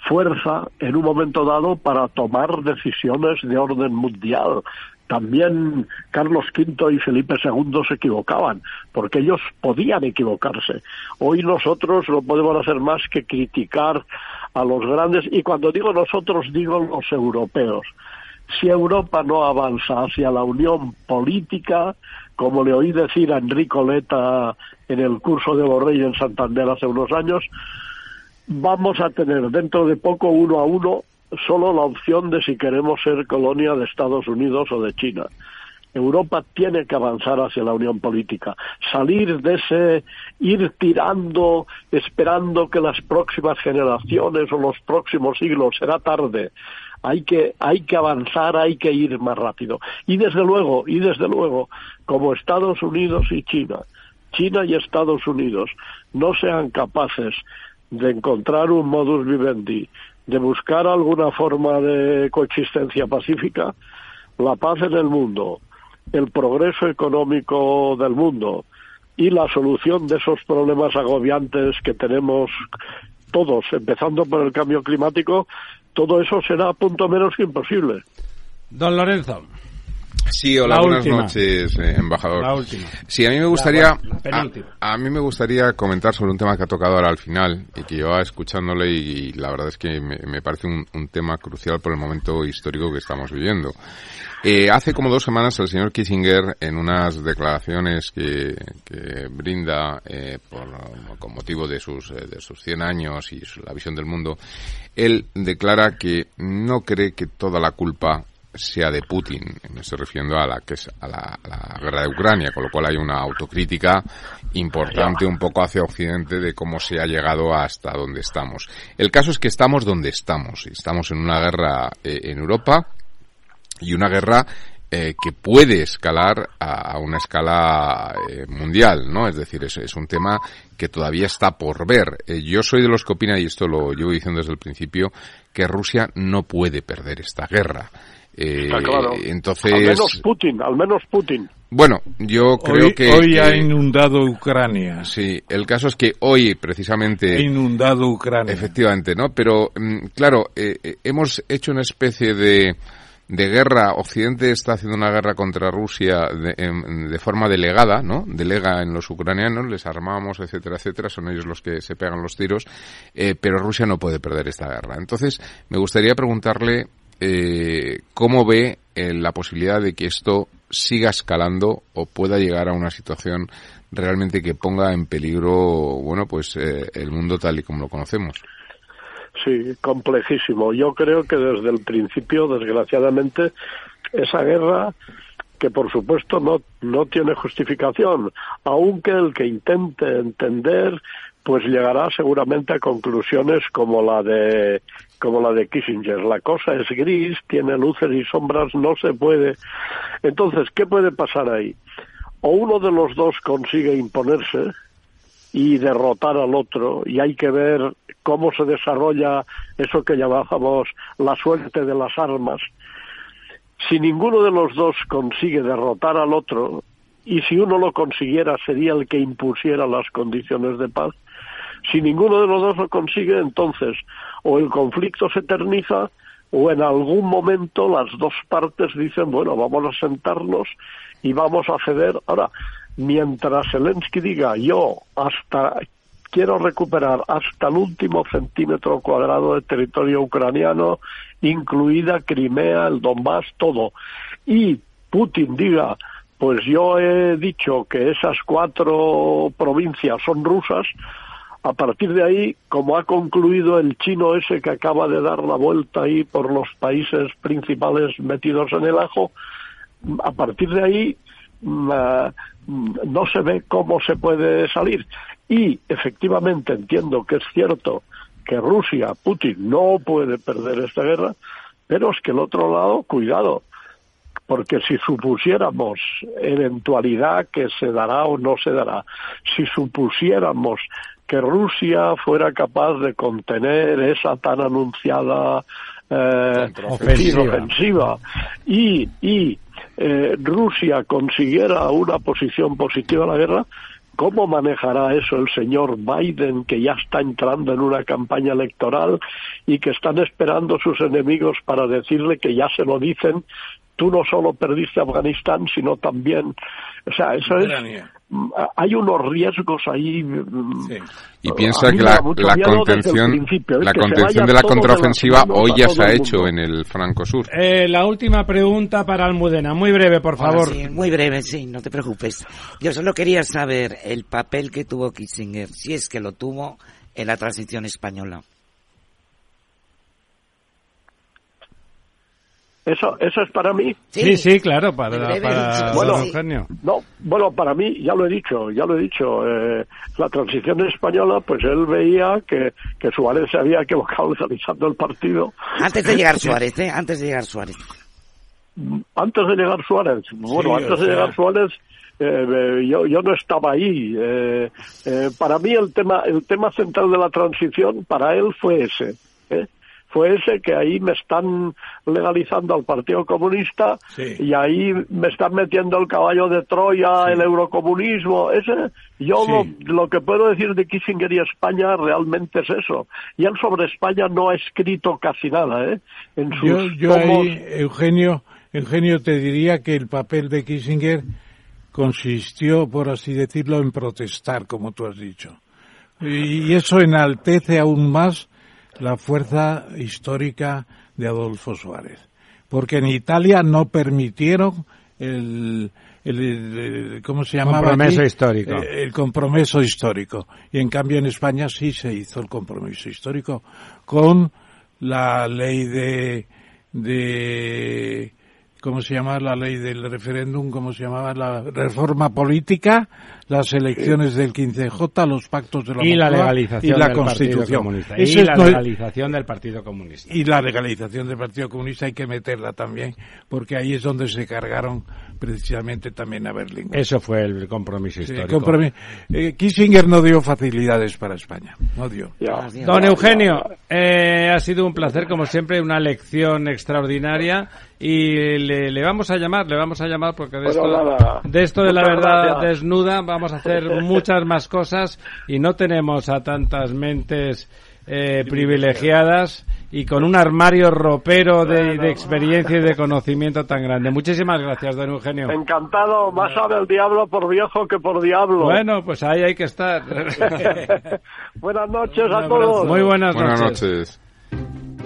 fuerza en un momento dado para tomar decisiones de orden mundial. También Carlos V y Felipe II se equivocaban, porque ellos podían equivocarse. Hoy nosotros no podemos hacer más que criticar a los grandes, y cuando digo nosotros digo los europeos. Si Europa no avanza hacia la unión política, como le oí decir a Enrico Leta en el curso de Borrell en Santander hace unos años, vamos a tener dentro de poco uno a uno solo la opción de si queremos ser colonia de Estados Unidos o de China. Europa tiene que avanzar hacia la unión política, salir de ese ir tirando, esperando que las próximas generaciones o los próximos siglos será tarde. Hay que, hay que avanzar, hay que ir más rápido. Y desde luego, y desde luego, como Estados Unidos y China, China y Estados Unidos no sean capaces de encontrar un modus vivendi, de buscar alguna forma de coexistencia pacífica, la paz en el mundo, el progreso económico del mundo y la solución de esos problemas agobiantes que tenemos todos, empezando por el cambio climático, todo eso será punto menos que imposible. Don Lorenzo. Sí, hola, La buenas última. noches, eh, embajador. La última. Sí, a mí me gustaría, La- a, a mí me gustaría comentar sobre un tema que ha tocado ahora al final y que llevaba escuchándole y, y la verdad es que me, me parece un, un tema crucial por el momento histórico que estamos viviendo. Eh, hace como dos semanas el señor Kissinger, en unas declaraciones que, que brinda eh, por, con motivo de sus, eh, de sus 100 años y su- la visión del mundo, él declara que no cree que toda la culpa sea de Putin. Me estoy refiriendo a la que es a la, guerra de Ucrania, con lo cual hay una autocrítica importante un poco hacia Occidente de cómo se ha llegado hasta donde estamos. El caso es que estamos donde estamos. Estamos en una guerra eh, en Europa y una guerra eh, que puede escalar a, una escala eh, mundial, ¿no? Es decir, es, es un tema que todavía está por ver. Eh, yo soy de los que opina, y esto lo llevo diciendo desde el principio, que Rusia no puede perder esta guerra. Eh, Está claro. Entonces, Al menos Putin, al menos Putin. bueno, yo creo hoy, que, hoy que- ha inundado Ucrania. sí, el caso es que hoy Ha precisamente inundado Ucrania. Efectivamente, ¿no? Pero, mm, claro, eh, eh, hemos hecho una especie de, de guerra. Occidente está haciendo una guerra contra Rusia de, en- de forma delegada, ¿no? Delega en los ucranianos, les armamos, etcétera, etcétera. Son ellos los que se pegan los tiros. Eh, pero Rusia no puede perder esta guerra. Entonces, me gustaría preguntarle eh, cómo ve eh, la posibilidad de que esto siga escalando o pueda llegar a una situación realmente que ponga en peligro, bueno, pues eh, el mundo tal y como lo conocemos. Sí, complejísimo. Yo creo que desde el principio, desgraciadamente, esa guerra que por supuesto no, no tiene justificación, aunque el que intente entender pues llegará seguramente a conclusiones como la de como la de Kissinger. La cosa es gris, tiene luces y sombras, no se puede. Entonces, ¿qué puede pasar ahí? O uno de los dos consigue imponerse, y derrotar al otro y hay que ver cómo se desarrolla eso que llamábamos la suerte de las armas. Si ninguno de los dos consigue derrotar al otro y si uno lo consiguiera sería el que impusiera las condiciones de paz, si ninguno de los dos lo consigue entonces o el conflicto se eterniza o en algún momento las dos partes dicen, bueno, vamos a sentarnos y vamos a ceder. Ahora, mientras Zelensky diga yo hasta quiero recuperar hasta el último centímetro cuadrado de territorio ucraniano, incluida Crimea, el Donbass, todo, y Putin diga pues yo he dicho que esas cuatro provincias son rusas, a partir de ahí, como ha concluido el chino ese que acaba de dar la vuelta ahí por los países principales metidos en el ajo, a partir de ahí mm, ah, mm, no se ve cómo se puede salir. Y efectivamente entiendo que es cierto que Rusia, Putin, no puede perder esta guerra, pero es que el otro lado, cuidado, porque si supusiéramos eventualidad que se dará o no se dará, si supusiéramos que Rusia fuera capaz de contener esa tan anunciada eh, Ofensiva. ofensiva y, y eh, Rusia consiguiera una posición positiva en la guerra, ¿Cómo manejará eso el señor Biden, que ya está entrando en una campaña electoral y que están esperando sus enemigos para decirle que ya se lo dicen? Tú no solo perdiste Afganistán, sino también. O sea, eso es. Mm, Hay unos riesgos ahí. mm, Sí. Y piensa que la, la contención, la contención de la de contraofensiva hoy ya se ha hecho en el Franco Sur. Eh, la última pregunta para Almudena, muy breve, por favor. sí, muy breve, sí, no te preocupes. Yo solo quería saber el papel que tuvo Kissinger, si es que lo tuvo en la transición española. Eso, eso es para mí. Sí, sí, claro, para, don Bueno, Eugenio. No, bueno, para mí, ya lo he dicho, ya lo he dicho, eh, la transición española, pues él veía que, que Suárez se había equivocado organizando el partido. Antes de llegar Suárez, ¿eh? Antes de llegar Suárez. Antes de llegar Suárez, bueno, Sí, antes de sea. llegar Suárez, eh, eh, yo, yo no estaba ahí. Eh, eh, para mí el tema, el tema central de la transición, para él fue ese. ¿eh? Fue ese que ahí me están legalizando al Partido Comunista Sí. y ahí me están metiendo el caballo de Troya, el eurocomunismo. Ese, yo Sí. lo, lo que puedo decir de Kissinger y España realmente es eso. Y él sobre España no ha escrito casi nada. ¿eh? En sus Yo, yo tomos- ahí, Eugenio, Eugenio, te diría que el papel de Kissinger consistió, por así decirlo, en protestar, como tú has dicho. Y eso enaltece aún más la fuerza histórica de Adolfo Suárez. Porque en Italia no permitieron el, el, ¿cómo se llamaba? Compromiso histórico. Eh, el compromiso histórico. Y en cambio en España sí se hizo el compromiso histórico con la ley de, de ¿cómo se llama la ley del referéndum? ¿Cómo se llamaba la reforma política? Las elecciones del 15J, los pactos de la y la legalización y la del Constitución. Partido Comunista. Eso y es la no- legalización del Partido Comunista. y la legalización del Partido Comunista hay que meterla también, porque ahí es donde se cargaron precisamente también a Berlín. Eso fue el compromiso Sí, histórico. compromi- eh, Kissinger no dio facilidades para España, no dio. Ya. Don Eugenio, eh, ha sido un placer, como siempre, una lección extraordinaria y le, le vamos a llamar, le vamos a llamar porque de Bueno, esto, nada. de esto de la verdad desnuda vamos a hacer muchas más cosas y no tenemos a tantas mentes eh, privilegiadas y con un armario ropero de, de experiencia y de conocimiento tan grande. Muchísimas gracias, don Eugenio. Encantado, más sabe el diablo por viejo que por diablo. Bueno, pues ahí hay que estar. Buenas noches a todos. Muy buenas, Buenas noches. noches.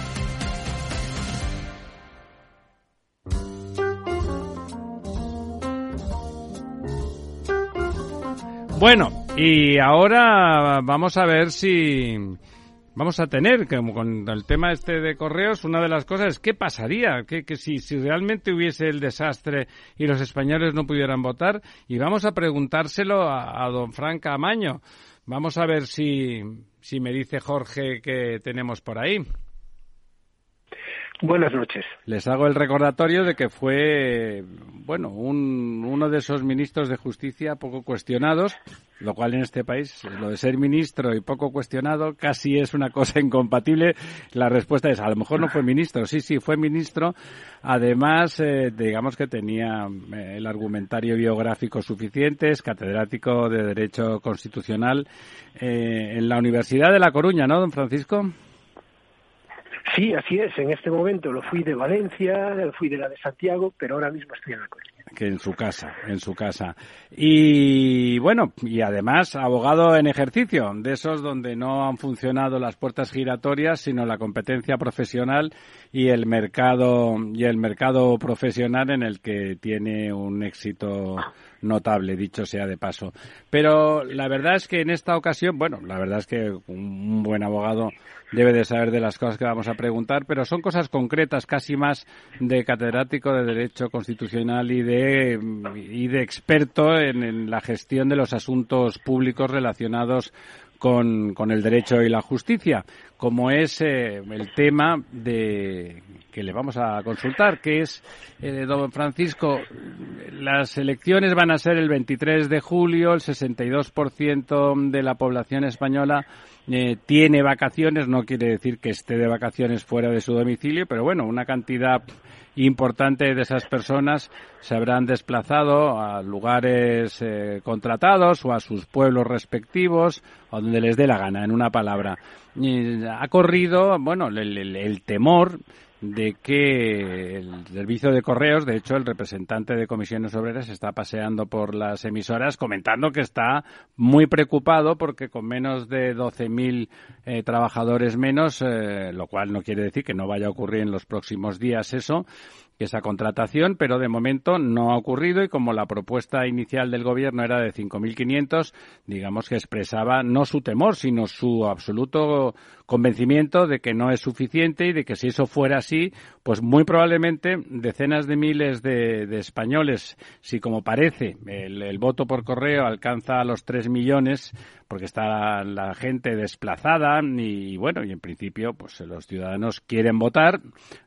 Bueno, y ahora vamos a ver si vamos a tener, como con el tema este de correos, una de las cosas es qué pasaría, que, que si, si realmente hubiese el desastre y los españoles no pudieran votar, y vamos a preguntárselo a, a don Frank Amaño. Vamos a ver si, si me dice Jorge que tenemos por ahí. Buenas noches. Les hago el recordatorio de que fue, bueno, un, uno de esos ministros de justicia poco cuestionados, lo cual en este país, lo de ser ministro y poco cuestionado, casi es una cosa incompatible. La respuesta es, a lo mejor no fue ministro. Sí, sí, fue ministro. Además, eh, digamos que tenía eh, el argumentario biográfico suficiente, es catedrático de Derecho Constitucional eh, en la Universidad de La Coruña, ¿no, don Francisco? Sí, así es. En este momento lo fui de Valencia, fui de la de Santiago, pero ahora mismo estoy en la Coruña. que en su casa, en su casa. Y bueno, y además abogado en ejercicio, de esos donde no han funcionado las puertas giratorias, sino la competencia profesional y el mercado y el mercado profesional en el que tiene un éxito notable, dicho sea de paso. Pero la verdad es que en esta ocasión, bueno, la verdad es que un buen abogado debe de saber de las cosas que vamos a preguntar, pero son cosas concretas, casi más de catedrático de Derecho Constitucional y de, y de experto en, en la gestión de los asuntos públicos relacionados con, con el derecho y la justicia, como es eh, el tema de que le vamos a consultar, que es, eh, don Francisco, las elecciones van a ser el 23 de julio, el 62% de la población española eh, tiene vacaciones, no quiere decir que esté de vacaciones fuera de su domicilio, pero bueno, una cantidad importante de esas personas se habrán desplazado a lugares eh, contratados o a sus pueblos respectivos o donde les dé la gana, en una palabra. Ha corrido, bueno, el temor de que el servicio de correos, de hecho, el representante de comisiones obreras está paseando por las emisoras comentando que está muy preocupado porque con menos de 12.000 eh, trabajadores menos, eh, lo cual no quiere decir que no vaya a ocurrir en los próximos días eso, esa contratación, pero de momento no ha ocurrido y como la propuesta inicial del gobierno era de 5.500, digamos que expresaba no su temor, sino su absoluto convencimiento de que no es suficiente y de que si eso fuera así, pues muy probablemente decenas de miles de, españoles, si como parece el, voto por correo alcanza a los 3 millones, porque está la, gente desplazada y, bueno, y en principio pues los ciudadanos quieren votar,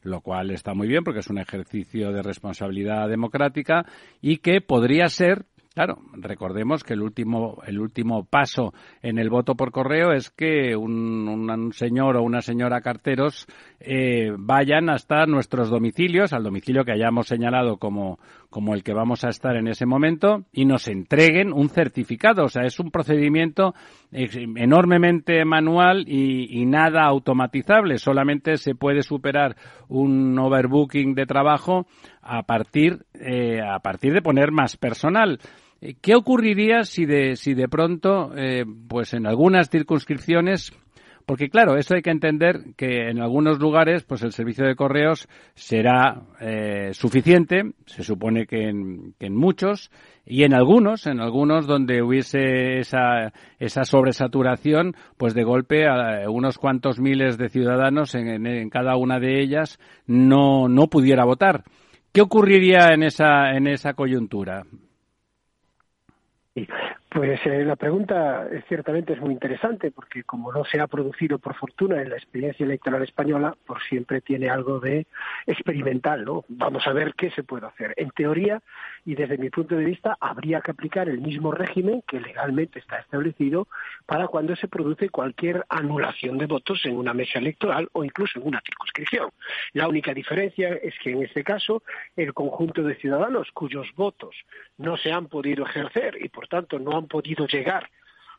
lo cual está muy bien porque es un ejercicio de responsabilidad democrática y que podría ser Claro, recordemos que el último, el último paso en el voto por correo es que un, señor o una señora carteros eh, vayan hasta nuestros domicilios, al domicilio que hayamos señalado como, como el que vamos a estar en ese momento, y nos entreguen un certificado. O sea, es un procedimiento enormemente manual y, y nada automatizable. Solamente se puede superar un overbooking de trabajo a partir, eh, a partir de poner más personal. Eh, ¿Qué ocurriría si de, si de pronto, eh, pues en algunas circunscripciones, porque claro, eso hay que entender que en algunos lugares, pues el servicio de correos será eh, suficiente, se supone que en, que en, muchos, y en algunos, en algunos donde hubiese esa, esa sobresaturación, pues de golpe a unos cuantos miles de ciudadanos en, en cada una de ellas no, no pudiera votar. ¿Qué ocurriría en esa, en esa coyuntura? Pues eh, la pregunta es, ciertamente es muy interesante porque como no se ha producido por fortuna en la experiencia electoral española, por siempre tiene algo de experimental, ¿no? Vamos a ver qué se puede hacer. En teoría y desde mi punto de vista habría que aplicar el mismo régimen que legalmente está establecido para cuando se produce cualquier anulación de votos en una mesa electoral o incluso en una circunscripción. La única diferencia es que en este caso el conjunto de ciudadanos cuyos votos no se han podido ejercer y por tanto no han podido llegar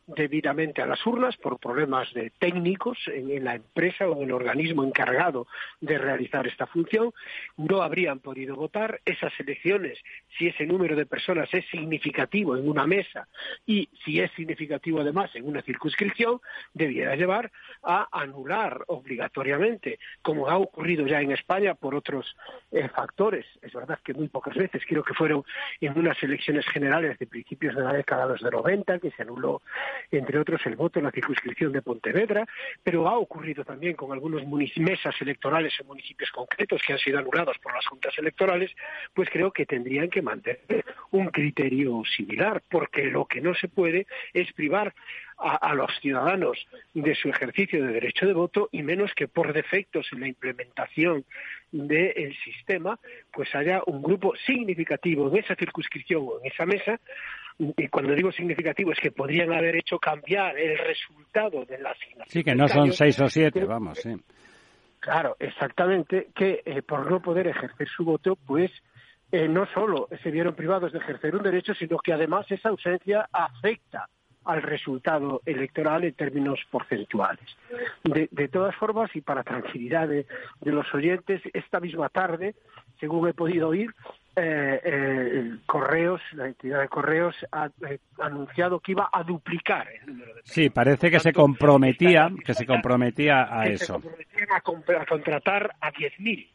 debidamente a las urnas por problemas de técnicos en, la empresa o en el organismo encargado de realizar esta función, no habrían podido votar. Esas elecciones, si ese número de personas es significativo en una mesa y si es significativo además en una circunscripción, debiera llevar a anular obligatoriamente, como ha ocurrido ya en España por otros eh, factores. Es verdad que muy pocas veces, creo que fueron en unas elecciones generales de principios de la década de los 90 que se anuló entre otros el voto en la circunscripción de Pontevedra, pero ha ocurrido también con algunos mesas electorales en municipios concretos que han sido anulados por las juntas electorales, pues creo que tendrían que mantener un criterio similar, porque lo que no se puede es privar a, los ciudadanos de su ejercicio de derecho de voto y menos que por defectos en la implementación del sistema, pues haya un grupo significativo en esa circunscripción o en esa mesa y cuando digo significativo es que podrían haber hecho cambiar el resultado de la asignación. Sí, que no son seis o siete, vamos, sí. Claro, exactamente, que eh, por no poder ejercer su voto, pues eh, no solo se vieron privados de ejercer un derecho, sino que además esa ausencia afecta al resultado electoral en términos porcentuales. De, todas formas, y para tranquilidad de, los oyentes, esta misma tarde, según he podido oír, eh, eh, Correos, la entidad de Correos, ha eh, anunciado que iba a duplicar el número de Sí, parece que se comprometía, que se comprometía a eso. Se comprometían a, a contratar a 10.000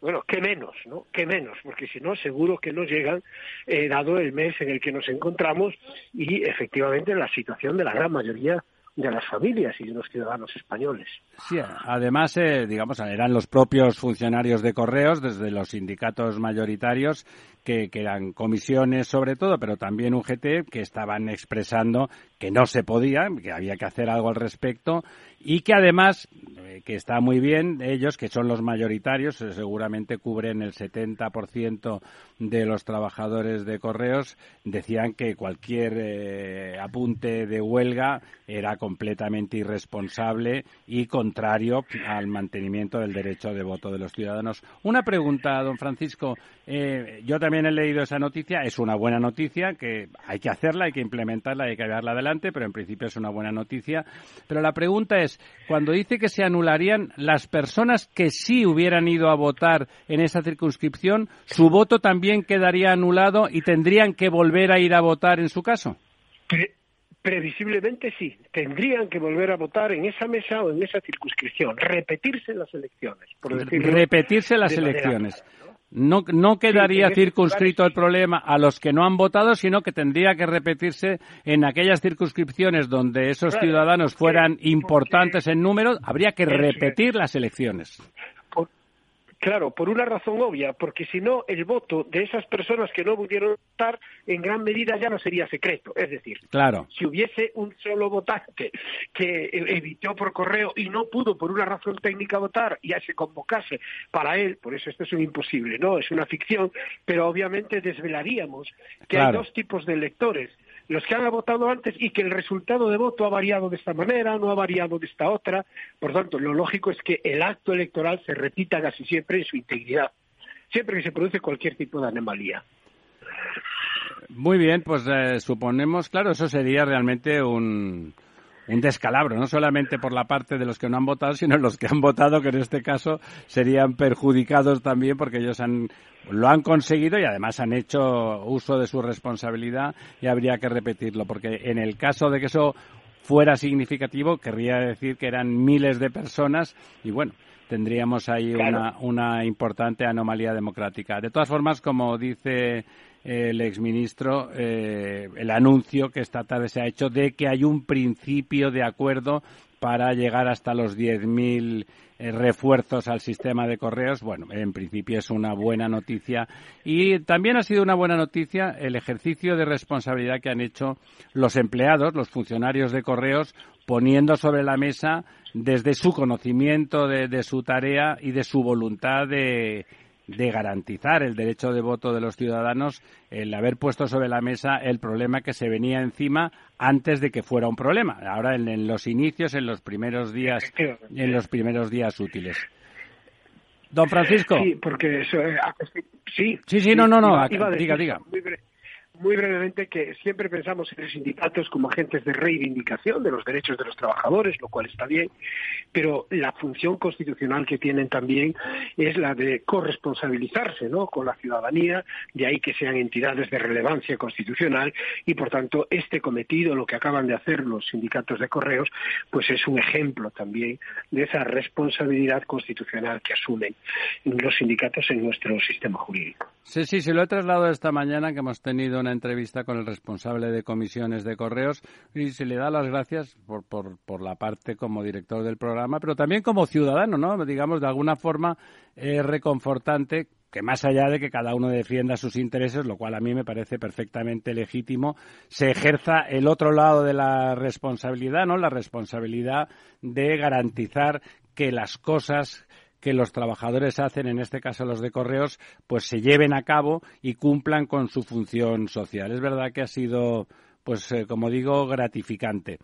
bueno, qué menos, ¿no? Qué menos, porque si no, seguro que no llegan, eh, dado el mes en el que nos encontramos y efectivamente la situación de la gran mayoría de las familias y de los ciudadanos españoles. Sí, además, eh, digamos, eran los propios funcionarios de correos, desde los sindicatos mayoritarios, que, que, eran comisiones sobre todo, pero también UGT, que estaban expresando que no se podía, que había que hacer algo al respecto y que además, eh, que está muy bien, ellos, que son los mayoritarios, eh, seguramente cubren el 70% de los trabajadores de correos, decían que cualquier eh, apunte de huelga era completamente irresponsable y contrario al mantenimiento del derecho de voto de los ciudadanos. Una pregunta, don Francisco. yo también he leído esa noticia, es una buena noticia, que hay que hacerla, hay que implementarla, hay que darla adelante adelante, pero en principio es una buena noticia. Pero la pregunta es, cuando dice que se anularían las personas que sí hubieran ido a votar en esa circunscripción, ¿su voto también quedaría anulado y tendrían que volver a ir a votar en su caso? previsiblemente sí, tendrían que volver a votar en esa mesa o en esa circunscripción, repetirse las elecciones. Por repetirse las elecciones. ¿No? No, quedaría circunscrito el problema a los que no han votado, sino que tendría que repetirse en aquellas circunscripciones donde esos ciudadanos fueran importantes en número, habría que repetir las elecciones. Claro, por una razón obvia, porque si no, el voto de esas personas que no pudieron votar en gran medida ya no sería secreto. Es decir, claro. si hubiese un solo votante que evitó por correo y no pudo por una razón técnica votar y ya se convocase para él, por eso esto es un imposible, ¿no? Es una ficción, pero obviamente desvelaríamos que hay dos tipos de electores los que han votado antes y que el resultado de voto ha variado de esta manera, no ha variado de esta otra. Por tanto, lo lógico es que el acto electoral se repita casi siempre en su integridad, siempre que se produce cualquier tipo de anomalía. Muy bien, pues eh, suponemos, claro, eso sería realmente un, un descalabro, no solamente por la parte de los que no han votado, sino los que han votado, que en este caso serían perjudicados también porque ellos han, lo han conseguido y además han hecho uso de su responsabilidad y habría que repetirlo, porque en el caso de que eso fuera significativo, querría decir que eran miles de personas y bueno, tendríamos ahí una, una importante anomalía democrática. De todas formas, como dice el exministro eh, el anuncio que esta tarde se ha hecho de que hay un principio de acuerdo para llegar hasta los 10.000 eh, refuerzos al sistema de correos. Bueno, en principio es una buena noticia. Y también ha sido una buena noticia el ejercicio de responsabilidad que han hecho los empleados, los funcionarios de correos, poniendo sobre la mesa desde su conocimiento de su tarea y de su voluntad de, de garantizar el derecho de voto de los ciudadanos, el haber puesto sobre la mesa el problema que se venía encima antes de que fuera un problema. Ahora en, los inicios, en los primeros días, en los primeros días útiles. Don Francisco. Sí, porque eso, eh, sí. Sí, sí, no, no, no. diga, diga muy brevemente que siempre pensamos en los sindicatos como agentes de reivindicación de los derechos de los trabajadores, lo cual está bien, pero la función constitucional que tienen también es la de corresponsabilizarse ¿no? con la ciudadanía, de ahí que sean entidades de relevancia constitucional y, por tanto, este cometido, lo que acaban de hacer los sindicatos de correos, pues es un ejemplo también de esa responsabilidad constitucional que asumen los sindicatos en nuestro sistema jurídico. Sí, sí, se lo he trasladado esta mañana que hemos tenido una entrevista con el responsable de comisiones de correos y se le da las gracias por, por, por la parte como director del programa, pero también como ciudadano, ¿no? Digamos, de alguna forma es reconfortante que más allá de que cada uno defienda sus intereses, lo cual a mí me parece perfectamente legítimo, se ejerza el otro lado de la responsabilidad, ¿no? La responsabilidad de garantizar que las cosas que los trabajadores hacen, en este caso los de correos, pues se lleven a cabo y cumplan con su función social. Es verdad que ha sido, pues eh, como digo, gratificante.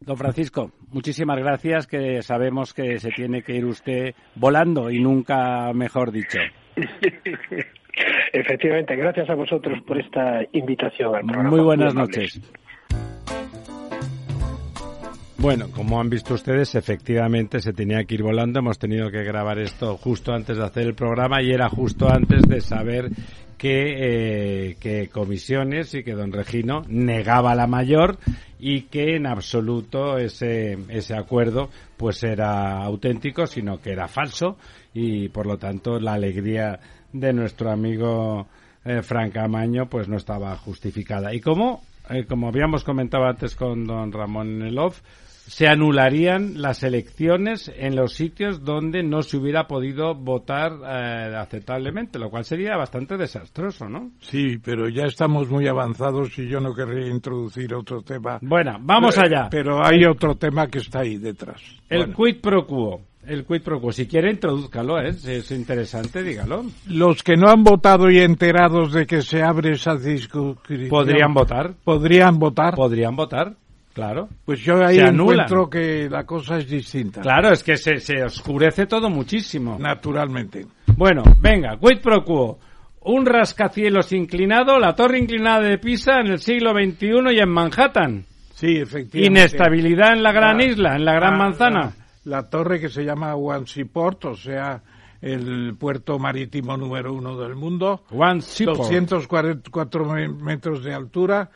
Don Francisco, muchísimas gracias, que sabemos que se tiene que ir usted volando y nunca mejor dicho. Efectivamente, gracias a vosotros por esta invitación al programa. Muy buenas noches. Bueno, como han visto ustedes, efectivamente se tenía que ir volando. Hemos tenido que grabar esto justo antes de hacer el programa y era justo antes de saber que, eh, que comisiones y que don Regino negaba la mayor y que en absoluto ese, ese acuerdo pues era auténtico, sino que era falso y por lo tanto la alegría de nuestro amigo eh, Frank Amaño pues no estaba justificada. Y como, eh, como habíamos comentado antes con don Ramón Elov, se anularían las elecciones en los sitios donde no se hubiera podido votar eh, aceptablemente, lo cual sería bastante desastroso, ¿no? Sí, pero ya estamos muy avanzados y yo no querría introducir otro tema. Bueno, vamos allá. Pero hay otro tema que está ahí detrás. El quid pro quo. El quid pro quo. Si quiere, introduzcalo, ¿eh? Si es interesante, dígalo. Los que no han votado y enterados de que se abre esa discusión... ¿Podrían votar? ¿Podrían votar? Podrían votar. Claro. Pues yo ahí encuentro que la cosa es distinta. Claro, es que se, se oscurece todo muchísimo. Naturalmente. Bueno, venga, quid pro quo. Un rascacielos inclinado, la torre inclinada de Pisa en el siglo XXI y en Manhattan. Sí, efectivamente. Inestabilidad en la gran isla, en la gran la- manzana. La, la torre que se llama One Seaport, o sea, el puerto marítimo número uno del mundo. One Seaport. 244 me- metros de altura.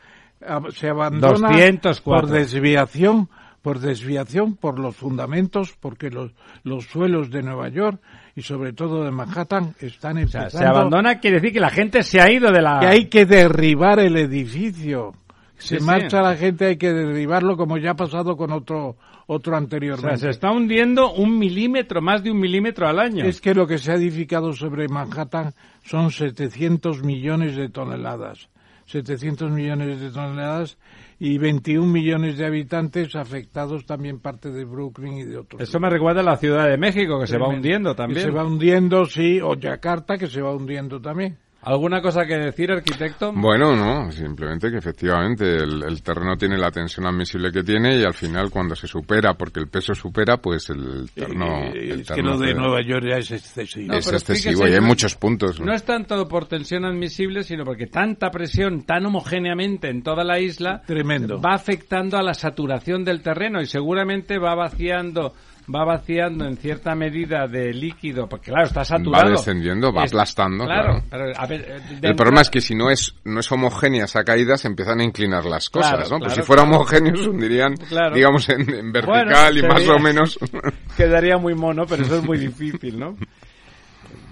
Se abandona 204. por desviación, por desviación, por los fundamentos, porque los, los suelos de Nueva York y sobre todo de Manhattan están O sea, empezando se abandona quiere decir que la gente se ha ido de la... que hay que derribar el edificio. Se Sí, sí. marcha la gente, hay que derribarlo como ya ha pasado con otro otro O anteriormente. sea, se está hundiendo un milímetro, más de un milímetro al año. Es que lo que se ha edificado sobre Manhattan son 700 millones de toneladas. 700 millones de toneladas y 21 millones de habitantes afectados también parte de Brooklyn y de otros. Eso me recuerda a la Ciudad de México, que se va hundiendo Que también. se va hundiendo, sí, o Yakarta, que se va hundiendo también. ¿Alguna cosa que decir, arquitecto? Bueno, no, simplemente que efectivamente el, el terreno tiene la tensión admisible que tiene y al final cuando se supera, porque el peso supera, pues el terreno... Eh, el es que terreno lo de. Nueva York ya es excesivo. No, es excesivo fíjese, y hay no- muchos puntos. ¿no? No es tanto por tensión admisible, sino porque tanta presión tan homogéneamente en toda la isla Tremendo. va afectando a la saturación del terreno y seguramente va vaciando va vaciando en cierta medida de líquido, porque claro, está saturado. Va descendiendo, va Es- aplastando. Claro, Claro. pero, a ver, eh, El problema es que si no es no es homogénea esa caída, se empiezan a inclinar las cosas, Claro, ¿no? Pues si fuera homogéneo, se hundirían, digamos, en, en vertical Bueno, y más o menos... Quedaría muy mono, pero eso es muy difícil, ¿no?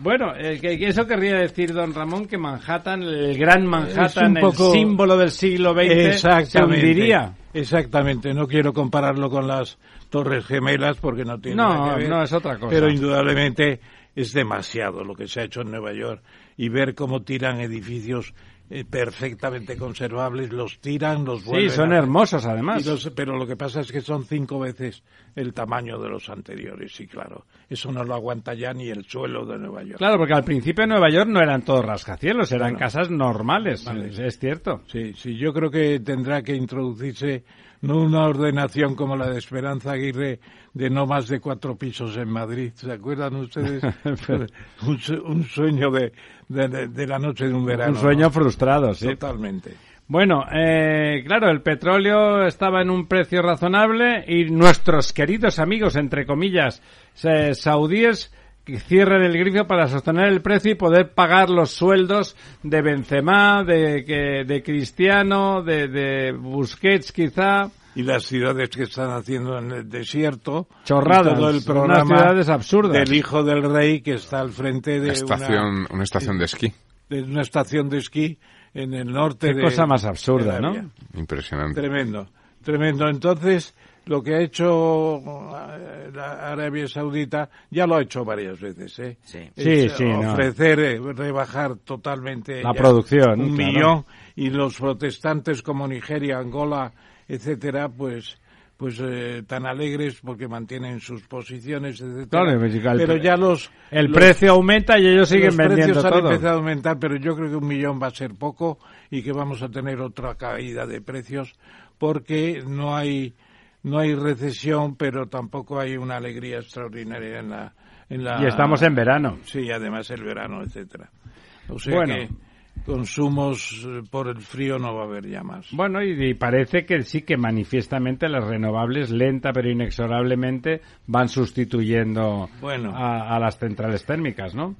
Bueno, que, eso querría decir don Ramón que Manhattan, el gran Manhattan, poco- el símbolo del siglo XX, se Exactamente. hundiría. Exactamente. No quiero compararlo con las Torres Gemelas porque no tiene No, nada que ver. no, es otra cosa. Pero indudablemente es demasiado lo que se ha hecho en Nueva York y ver cómo tiran edificios eh, perfectamente conservables, los tiran, los Sí, vuelven son a- hermosos además. los- pero lo que pasa es que son cinco veces el tamaño de los anteriores, y claro, eso no lo aguanta ya ni el suelo de Nueva York. Claro, porque al principio en Nueva York no eran todos rascacielos, eran Bueno. casas normales, Vale. es, es cierto. Sí, sí, yo creo que tendrá que introducirse no una ordenación como la de Esperanza Aguirre de no más de cuatro pisos en Madrid. ¿Se acuerdan ustedes? un, su- un sueño de, de, de- de la noche de un verano. Un sueño ¿no? frustrado, sí. Totalmente. Bueno, eh, claro, el petróleo estaba en un precio razonable y nuestros queridos amigos, entre comillas, eh, saudíes, que cierren el grifo para sostener el precio y poder pagar los sueldos de Benzema, de, que- de Cristiano, de, de Busquets quizá. Y las ciudades que están haciendo en el desierto. Chorradas, todo el unas programa ciudades absurdas. del hijo del rey que está al frente de Una estación, una, una estación de esquí. de una estación de esquí en el norte Qué de cosa más de absurda, ¿no? Impresionante. Tremendo, tremendo. Entonces, lo que ha hecho eh, la Arabia Saudita ya lo ha hecho varias veces, ¿eh? Sí. Es, Sí, sí, no. Ofrecer, eh, rebajar totalmente La producción, un claro. millón y los protestantes como Nigeria, Angola, etcétera, pues pues eh, tan alegres porque mantienen sus posiciones, etcétera. Claro, pues, pero ya los El los- precio aumenta y ellos siguen los vendiendo precios han empezado a aumentar, pero yo creo que un millón va a ser poco y que vamos a tener otra caída de precios porque no hay no hay recesión, pero tampoco hay una alegría extraordinaria en la en la Y estamos en verano. Sí, además el verano, etcétera. O sea Bueno. que consumos eh, por el frío no va a haber ya más. Bueno, y, y parece que sí que manifiestamente las renovables, lenta pero inexorablemente, van sustituyendo Bueno. a, a las centrales térmicas, ¿no?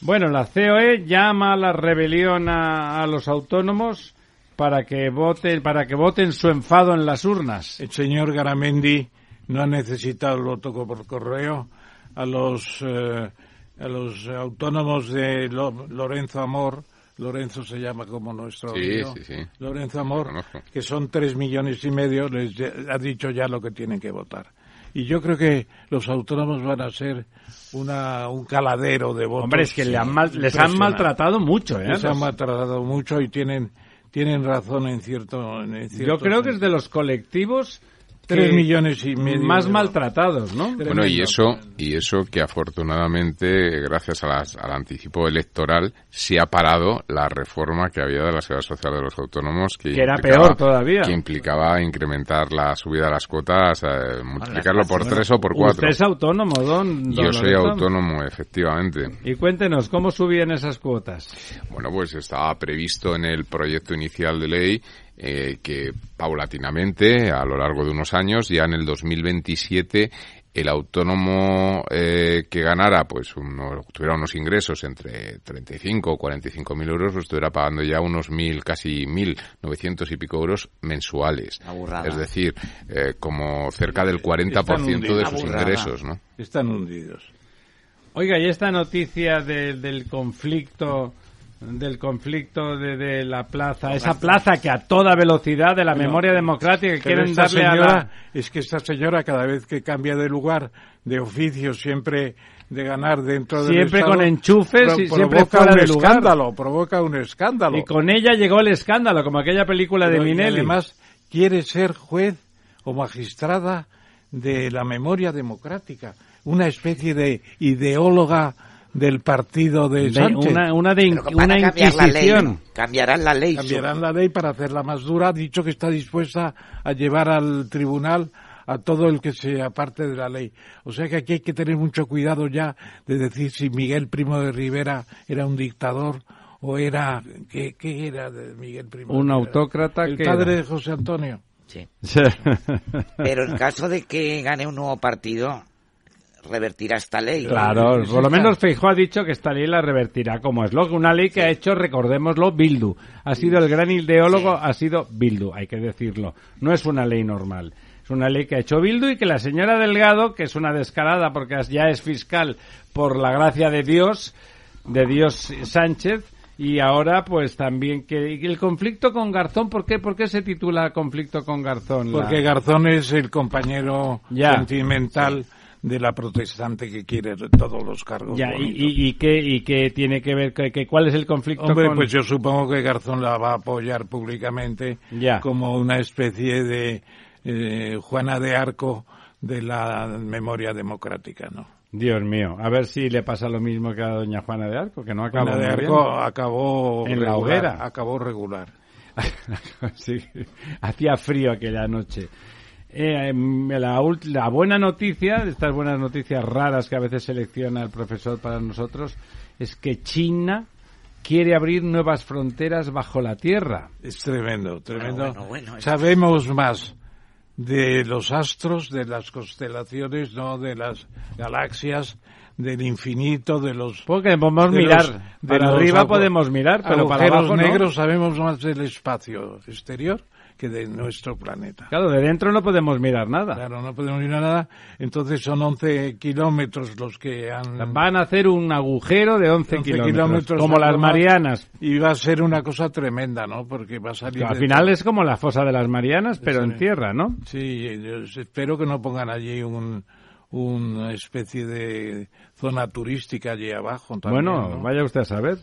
Bueno, la COE llama a la rebelión a, a los autónomos para que voten, para que voten su enfado en las urnas. El señor Garamendi no ha necesitado el voto por correo a los eh, a los autónomos de Lo- Lorenzo Amor. Lorenzo se llama como nuestro Sí, amigo. sí, sí. Lorenzo Amor, que son tres millones y medio, les ha dicho ya lo que tienen que votar. Y yo creo que los autónomos van a ser una, un caladero de votos. Hombre, es que le han mal- les han maltratado mucho, ¿eh? Les han maltratado mucho y tienen tienen razón en cierto en Yo creo que es de los colectivos Tres millones y medio más maltratados, ¿no? Bueno, y eso, y eso que afortunadamente, gracias a las- al anticipo electoral, se ha parado la reforma que había de la seguridad social de los autónomos, que, Que era implicaba- peor todavía. Que implicaba incrementar la subida de las cuotas, eh, multiplicarlo por tres o por cuatro. Usted es autónomo, don, don Yo soy Lorenzo. autónomo, efectivamente. Y cuéntenos, ¿cómo subían esas cuotas? Bueno, pues estaba previsto en el proyecto inicial de ley eh, que paulatinamente, a lo largo de unos años, ya en el 2027, el autónomo eh, que ganara, pues, uno, tuviera unos ingresos entre 35 o 45 mil euros, pues estuviera pagando ya unos mil, casi mil novecientos y pico euros mensuales. Es decir, eh, como cerca del 40% de sus ingresos, ¿no? Están hundidos. Oiga, y esta noticia de- del conflicto del conflicto de, de la plaza, esa plaza que a toda velocidad de la Bueno, memoria democrática que quieren darle a la... Es que esta señora cada vez que cambia de lugar, de oficio, siempre de ganar dentro del Siempre Estado, con enchufes y siempre provoca fuera un de lugar. escándalo, provoca un escándalo. Y con ella llegó el escándalo, como aquella película de Pero, Minelli. además quiere ser juez o magistrada de la memoria democrática, una especie de ideóloga del partido de, De- Sánchez. una- una de in- una cambiar la ley, inquisición. cambiarán la ley. Cambiarán la ley para hacerla más dura. Ha dicho que está dispuesta a llevar al tribunal a todo el que se aparte de la ley. O sea que aquí hay que tener mucho cuidado ya de decir si Miguel Primo de Rivera era un dictador o era... ¿Qué, qué era de Miguel Primo? Un autócrata El que padre era. de José Antonio. Sí. Pero en caso de que gane un nuevo partido, revertirá esta ley. Claro, por lo menos Feijóo ha dicho que esta ley la revertirá como es lo una ley que ha hecho, recordémoslo, Bildu. Ha sido el gran ideólogo, ha sido Bildu, hay que decirlo. No es una ley normal. Es una ley que ha hecho Bildu y que la señora Delgado, que es una descarada porque ya es fiscal por la gracia de Dios, de Dios Sánchez, y ahora pues también que el conflicto con Garzón, ¿por qué, por qué se titula conflicto con Garzón? La- Porque Garzón es el compañero Ya. sentimental de la protestante que quiere todos los cargos. Ya, y, y, y qué, y qué tiene que ver, que, que- cuál es el conflicto Hombre, con... pues yo supongo que Garzón la va a apoyar públicamente Ya. como una especie de eh, Juana de Arco de la memoria democrática, ¿no? Dios mío, a ver si le pasa lo mismo que a doña Juana de Arco, que no acabó Juana de Arco acabó En la regular, hoguera. acabó regular. sí, hacía frío aquella noche. Eh, em, la, buena noticia, de estas buenas noticias raras que a veces selecciona el profesor para nosotros, es que China quiere abrir nuevas fronteras bajo la tierra. Es tremendo, tremendo. bueno, bueno, es- Sabemos más de los astros, de las constelaciones, no de las galaxias, del infinito, de los Porque podemos de mirar, los- de para los arriba podemos mirar, pero para abajo no. negros sabemos más del espacio exterior que de nuestro planeta. Claro, de dentro no podemos mirar nada. Claro, no podemos mirar nada. Entonces son 11 kilómetros los que han... Van a hacer un agujero de 11, 11 kilómetros, kilómetros como las. Marianas. Y va a ser una cosa tremenda, ¿no? Porque va a salir... Al final todo. es como la fosa de las Marianas, pero en Sí. tierra, ¿no? Sí, yo espero que no pongan allí un, una especie de zona turística allí abajo. también, bueno, ¿no? vaya usted a saber.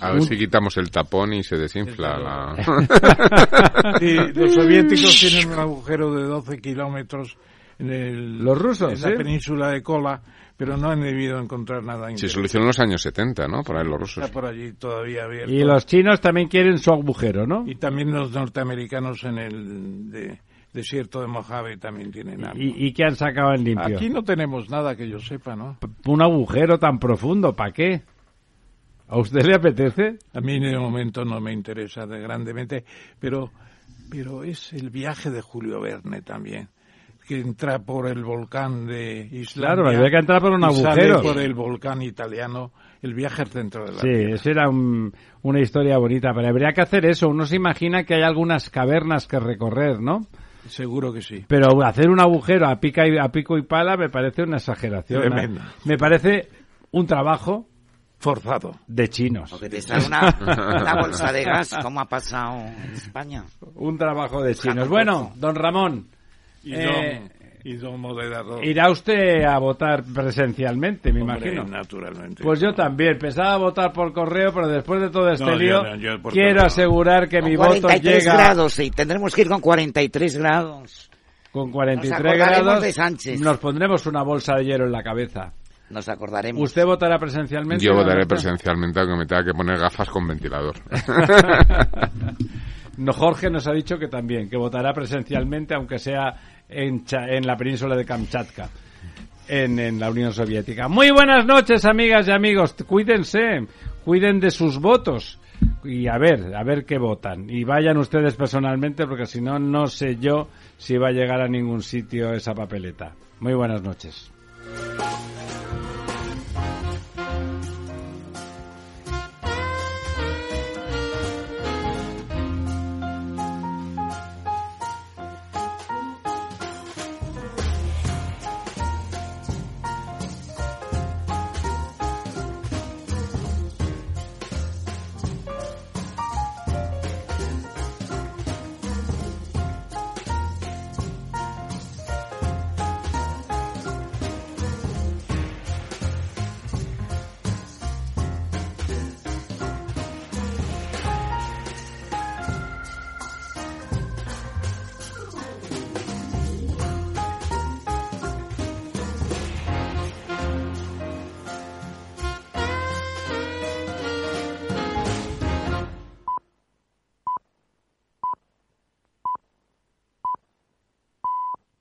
A ver si quitamos el tapón y se desinfla la... Sí, los soviéticos tienen un agujero de 12 kilómetros en el, Los rusos, en la ¿sí? península de Kola, pero no han debido encontrar nada Se solucionó en los años 70, ¿no? Por ahí los rusos. Está por allí todavía abierto. Y los chinos también quieren su agujero, ¿no? Y también los norteamericanos en el de- desierto de Mojave también tienen algo. ¿Y, y qué han sacado en limpio? Aquí no tenemos nada que yo sepa, ¿no? Un agujero tan profundo, ¿para qué? ¿A usted le apetece? A mí de momento no me interesa de grandemente, pero, pero es el viaje de Julio Verne también, que entra por el volcán de Islandia. Claro, había que entrar por un y sale agujero. por el volcán italiano, el viaje al centro de la Sí, Tierra. eso era un- una historia bonita, pero habría que hacer eso. Uno se imagina que hay algunas cavernas que recorrer, ¿no? Seguro que sí. Pero hacer un agujero a, pica y, a pico y pala me parece una exageración. ¿no? Tremendo. Me parece un trabajo Forzado. de chinos. O que te sale una, una bolsa de gas, como ha pasado en España. Un trabajo de chinos. Bueno, don Ramón, Y, Eh, don, y don moderador. irá usted a votar presencialmente, me Hombre, imagino. Naturalmente. Pues yo también. Pensaba votar por correo, pero después de todo este No, yo lío, no, yo por quiero asegurar que Con mi voto 43 llega grados, sí, tendremos que ir con 43 grados. con 43 Nos grados. de Sánchez. Nos pondremos una bolsa de hielo en la cabeza. Nos acordaremos. ¿Usted votará presencialmente? Yo no? votaré presencialmente aunque me tenga que poner gafas con ventilador. No, Jorge nos ha dicho que también, que votará presencialmente, aunque sea en, Cha- en la península de Kamchatka, en, en la Unión Soviética. Muy buenas noches, amigas y amigos. Cuídense, cuiden de sus votos, y a ver, a ver qué votan. Y vayan ustedes personalmente porque si no, no sé yo si va a llegar a ningún sitio esa papeleta. Muy buenas noches.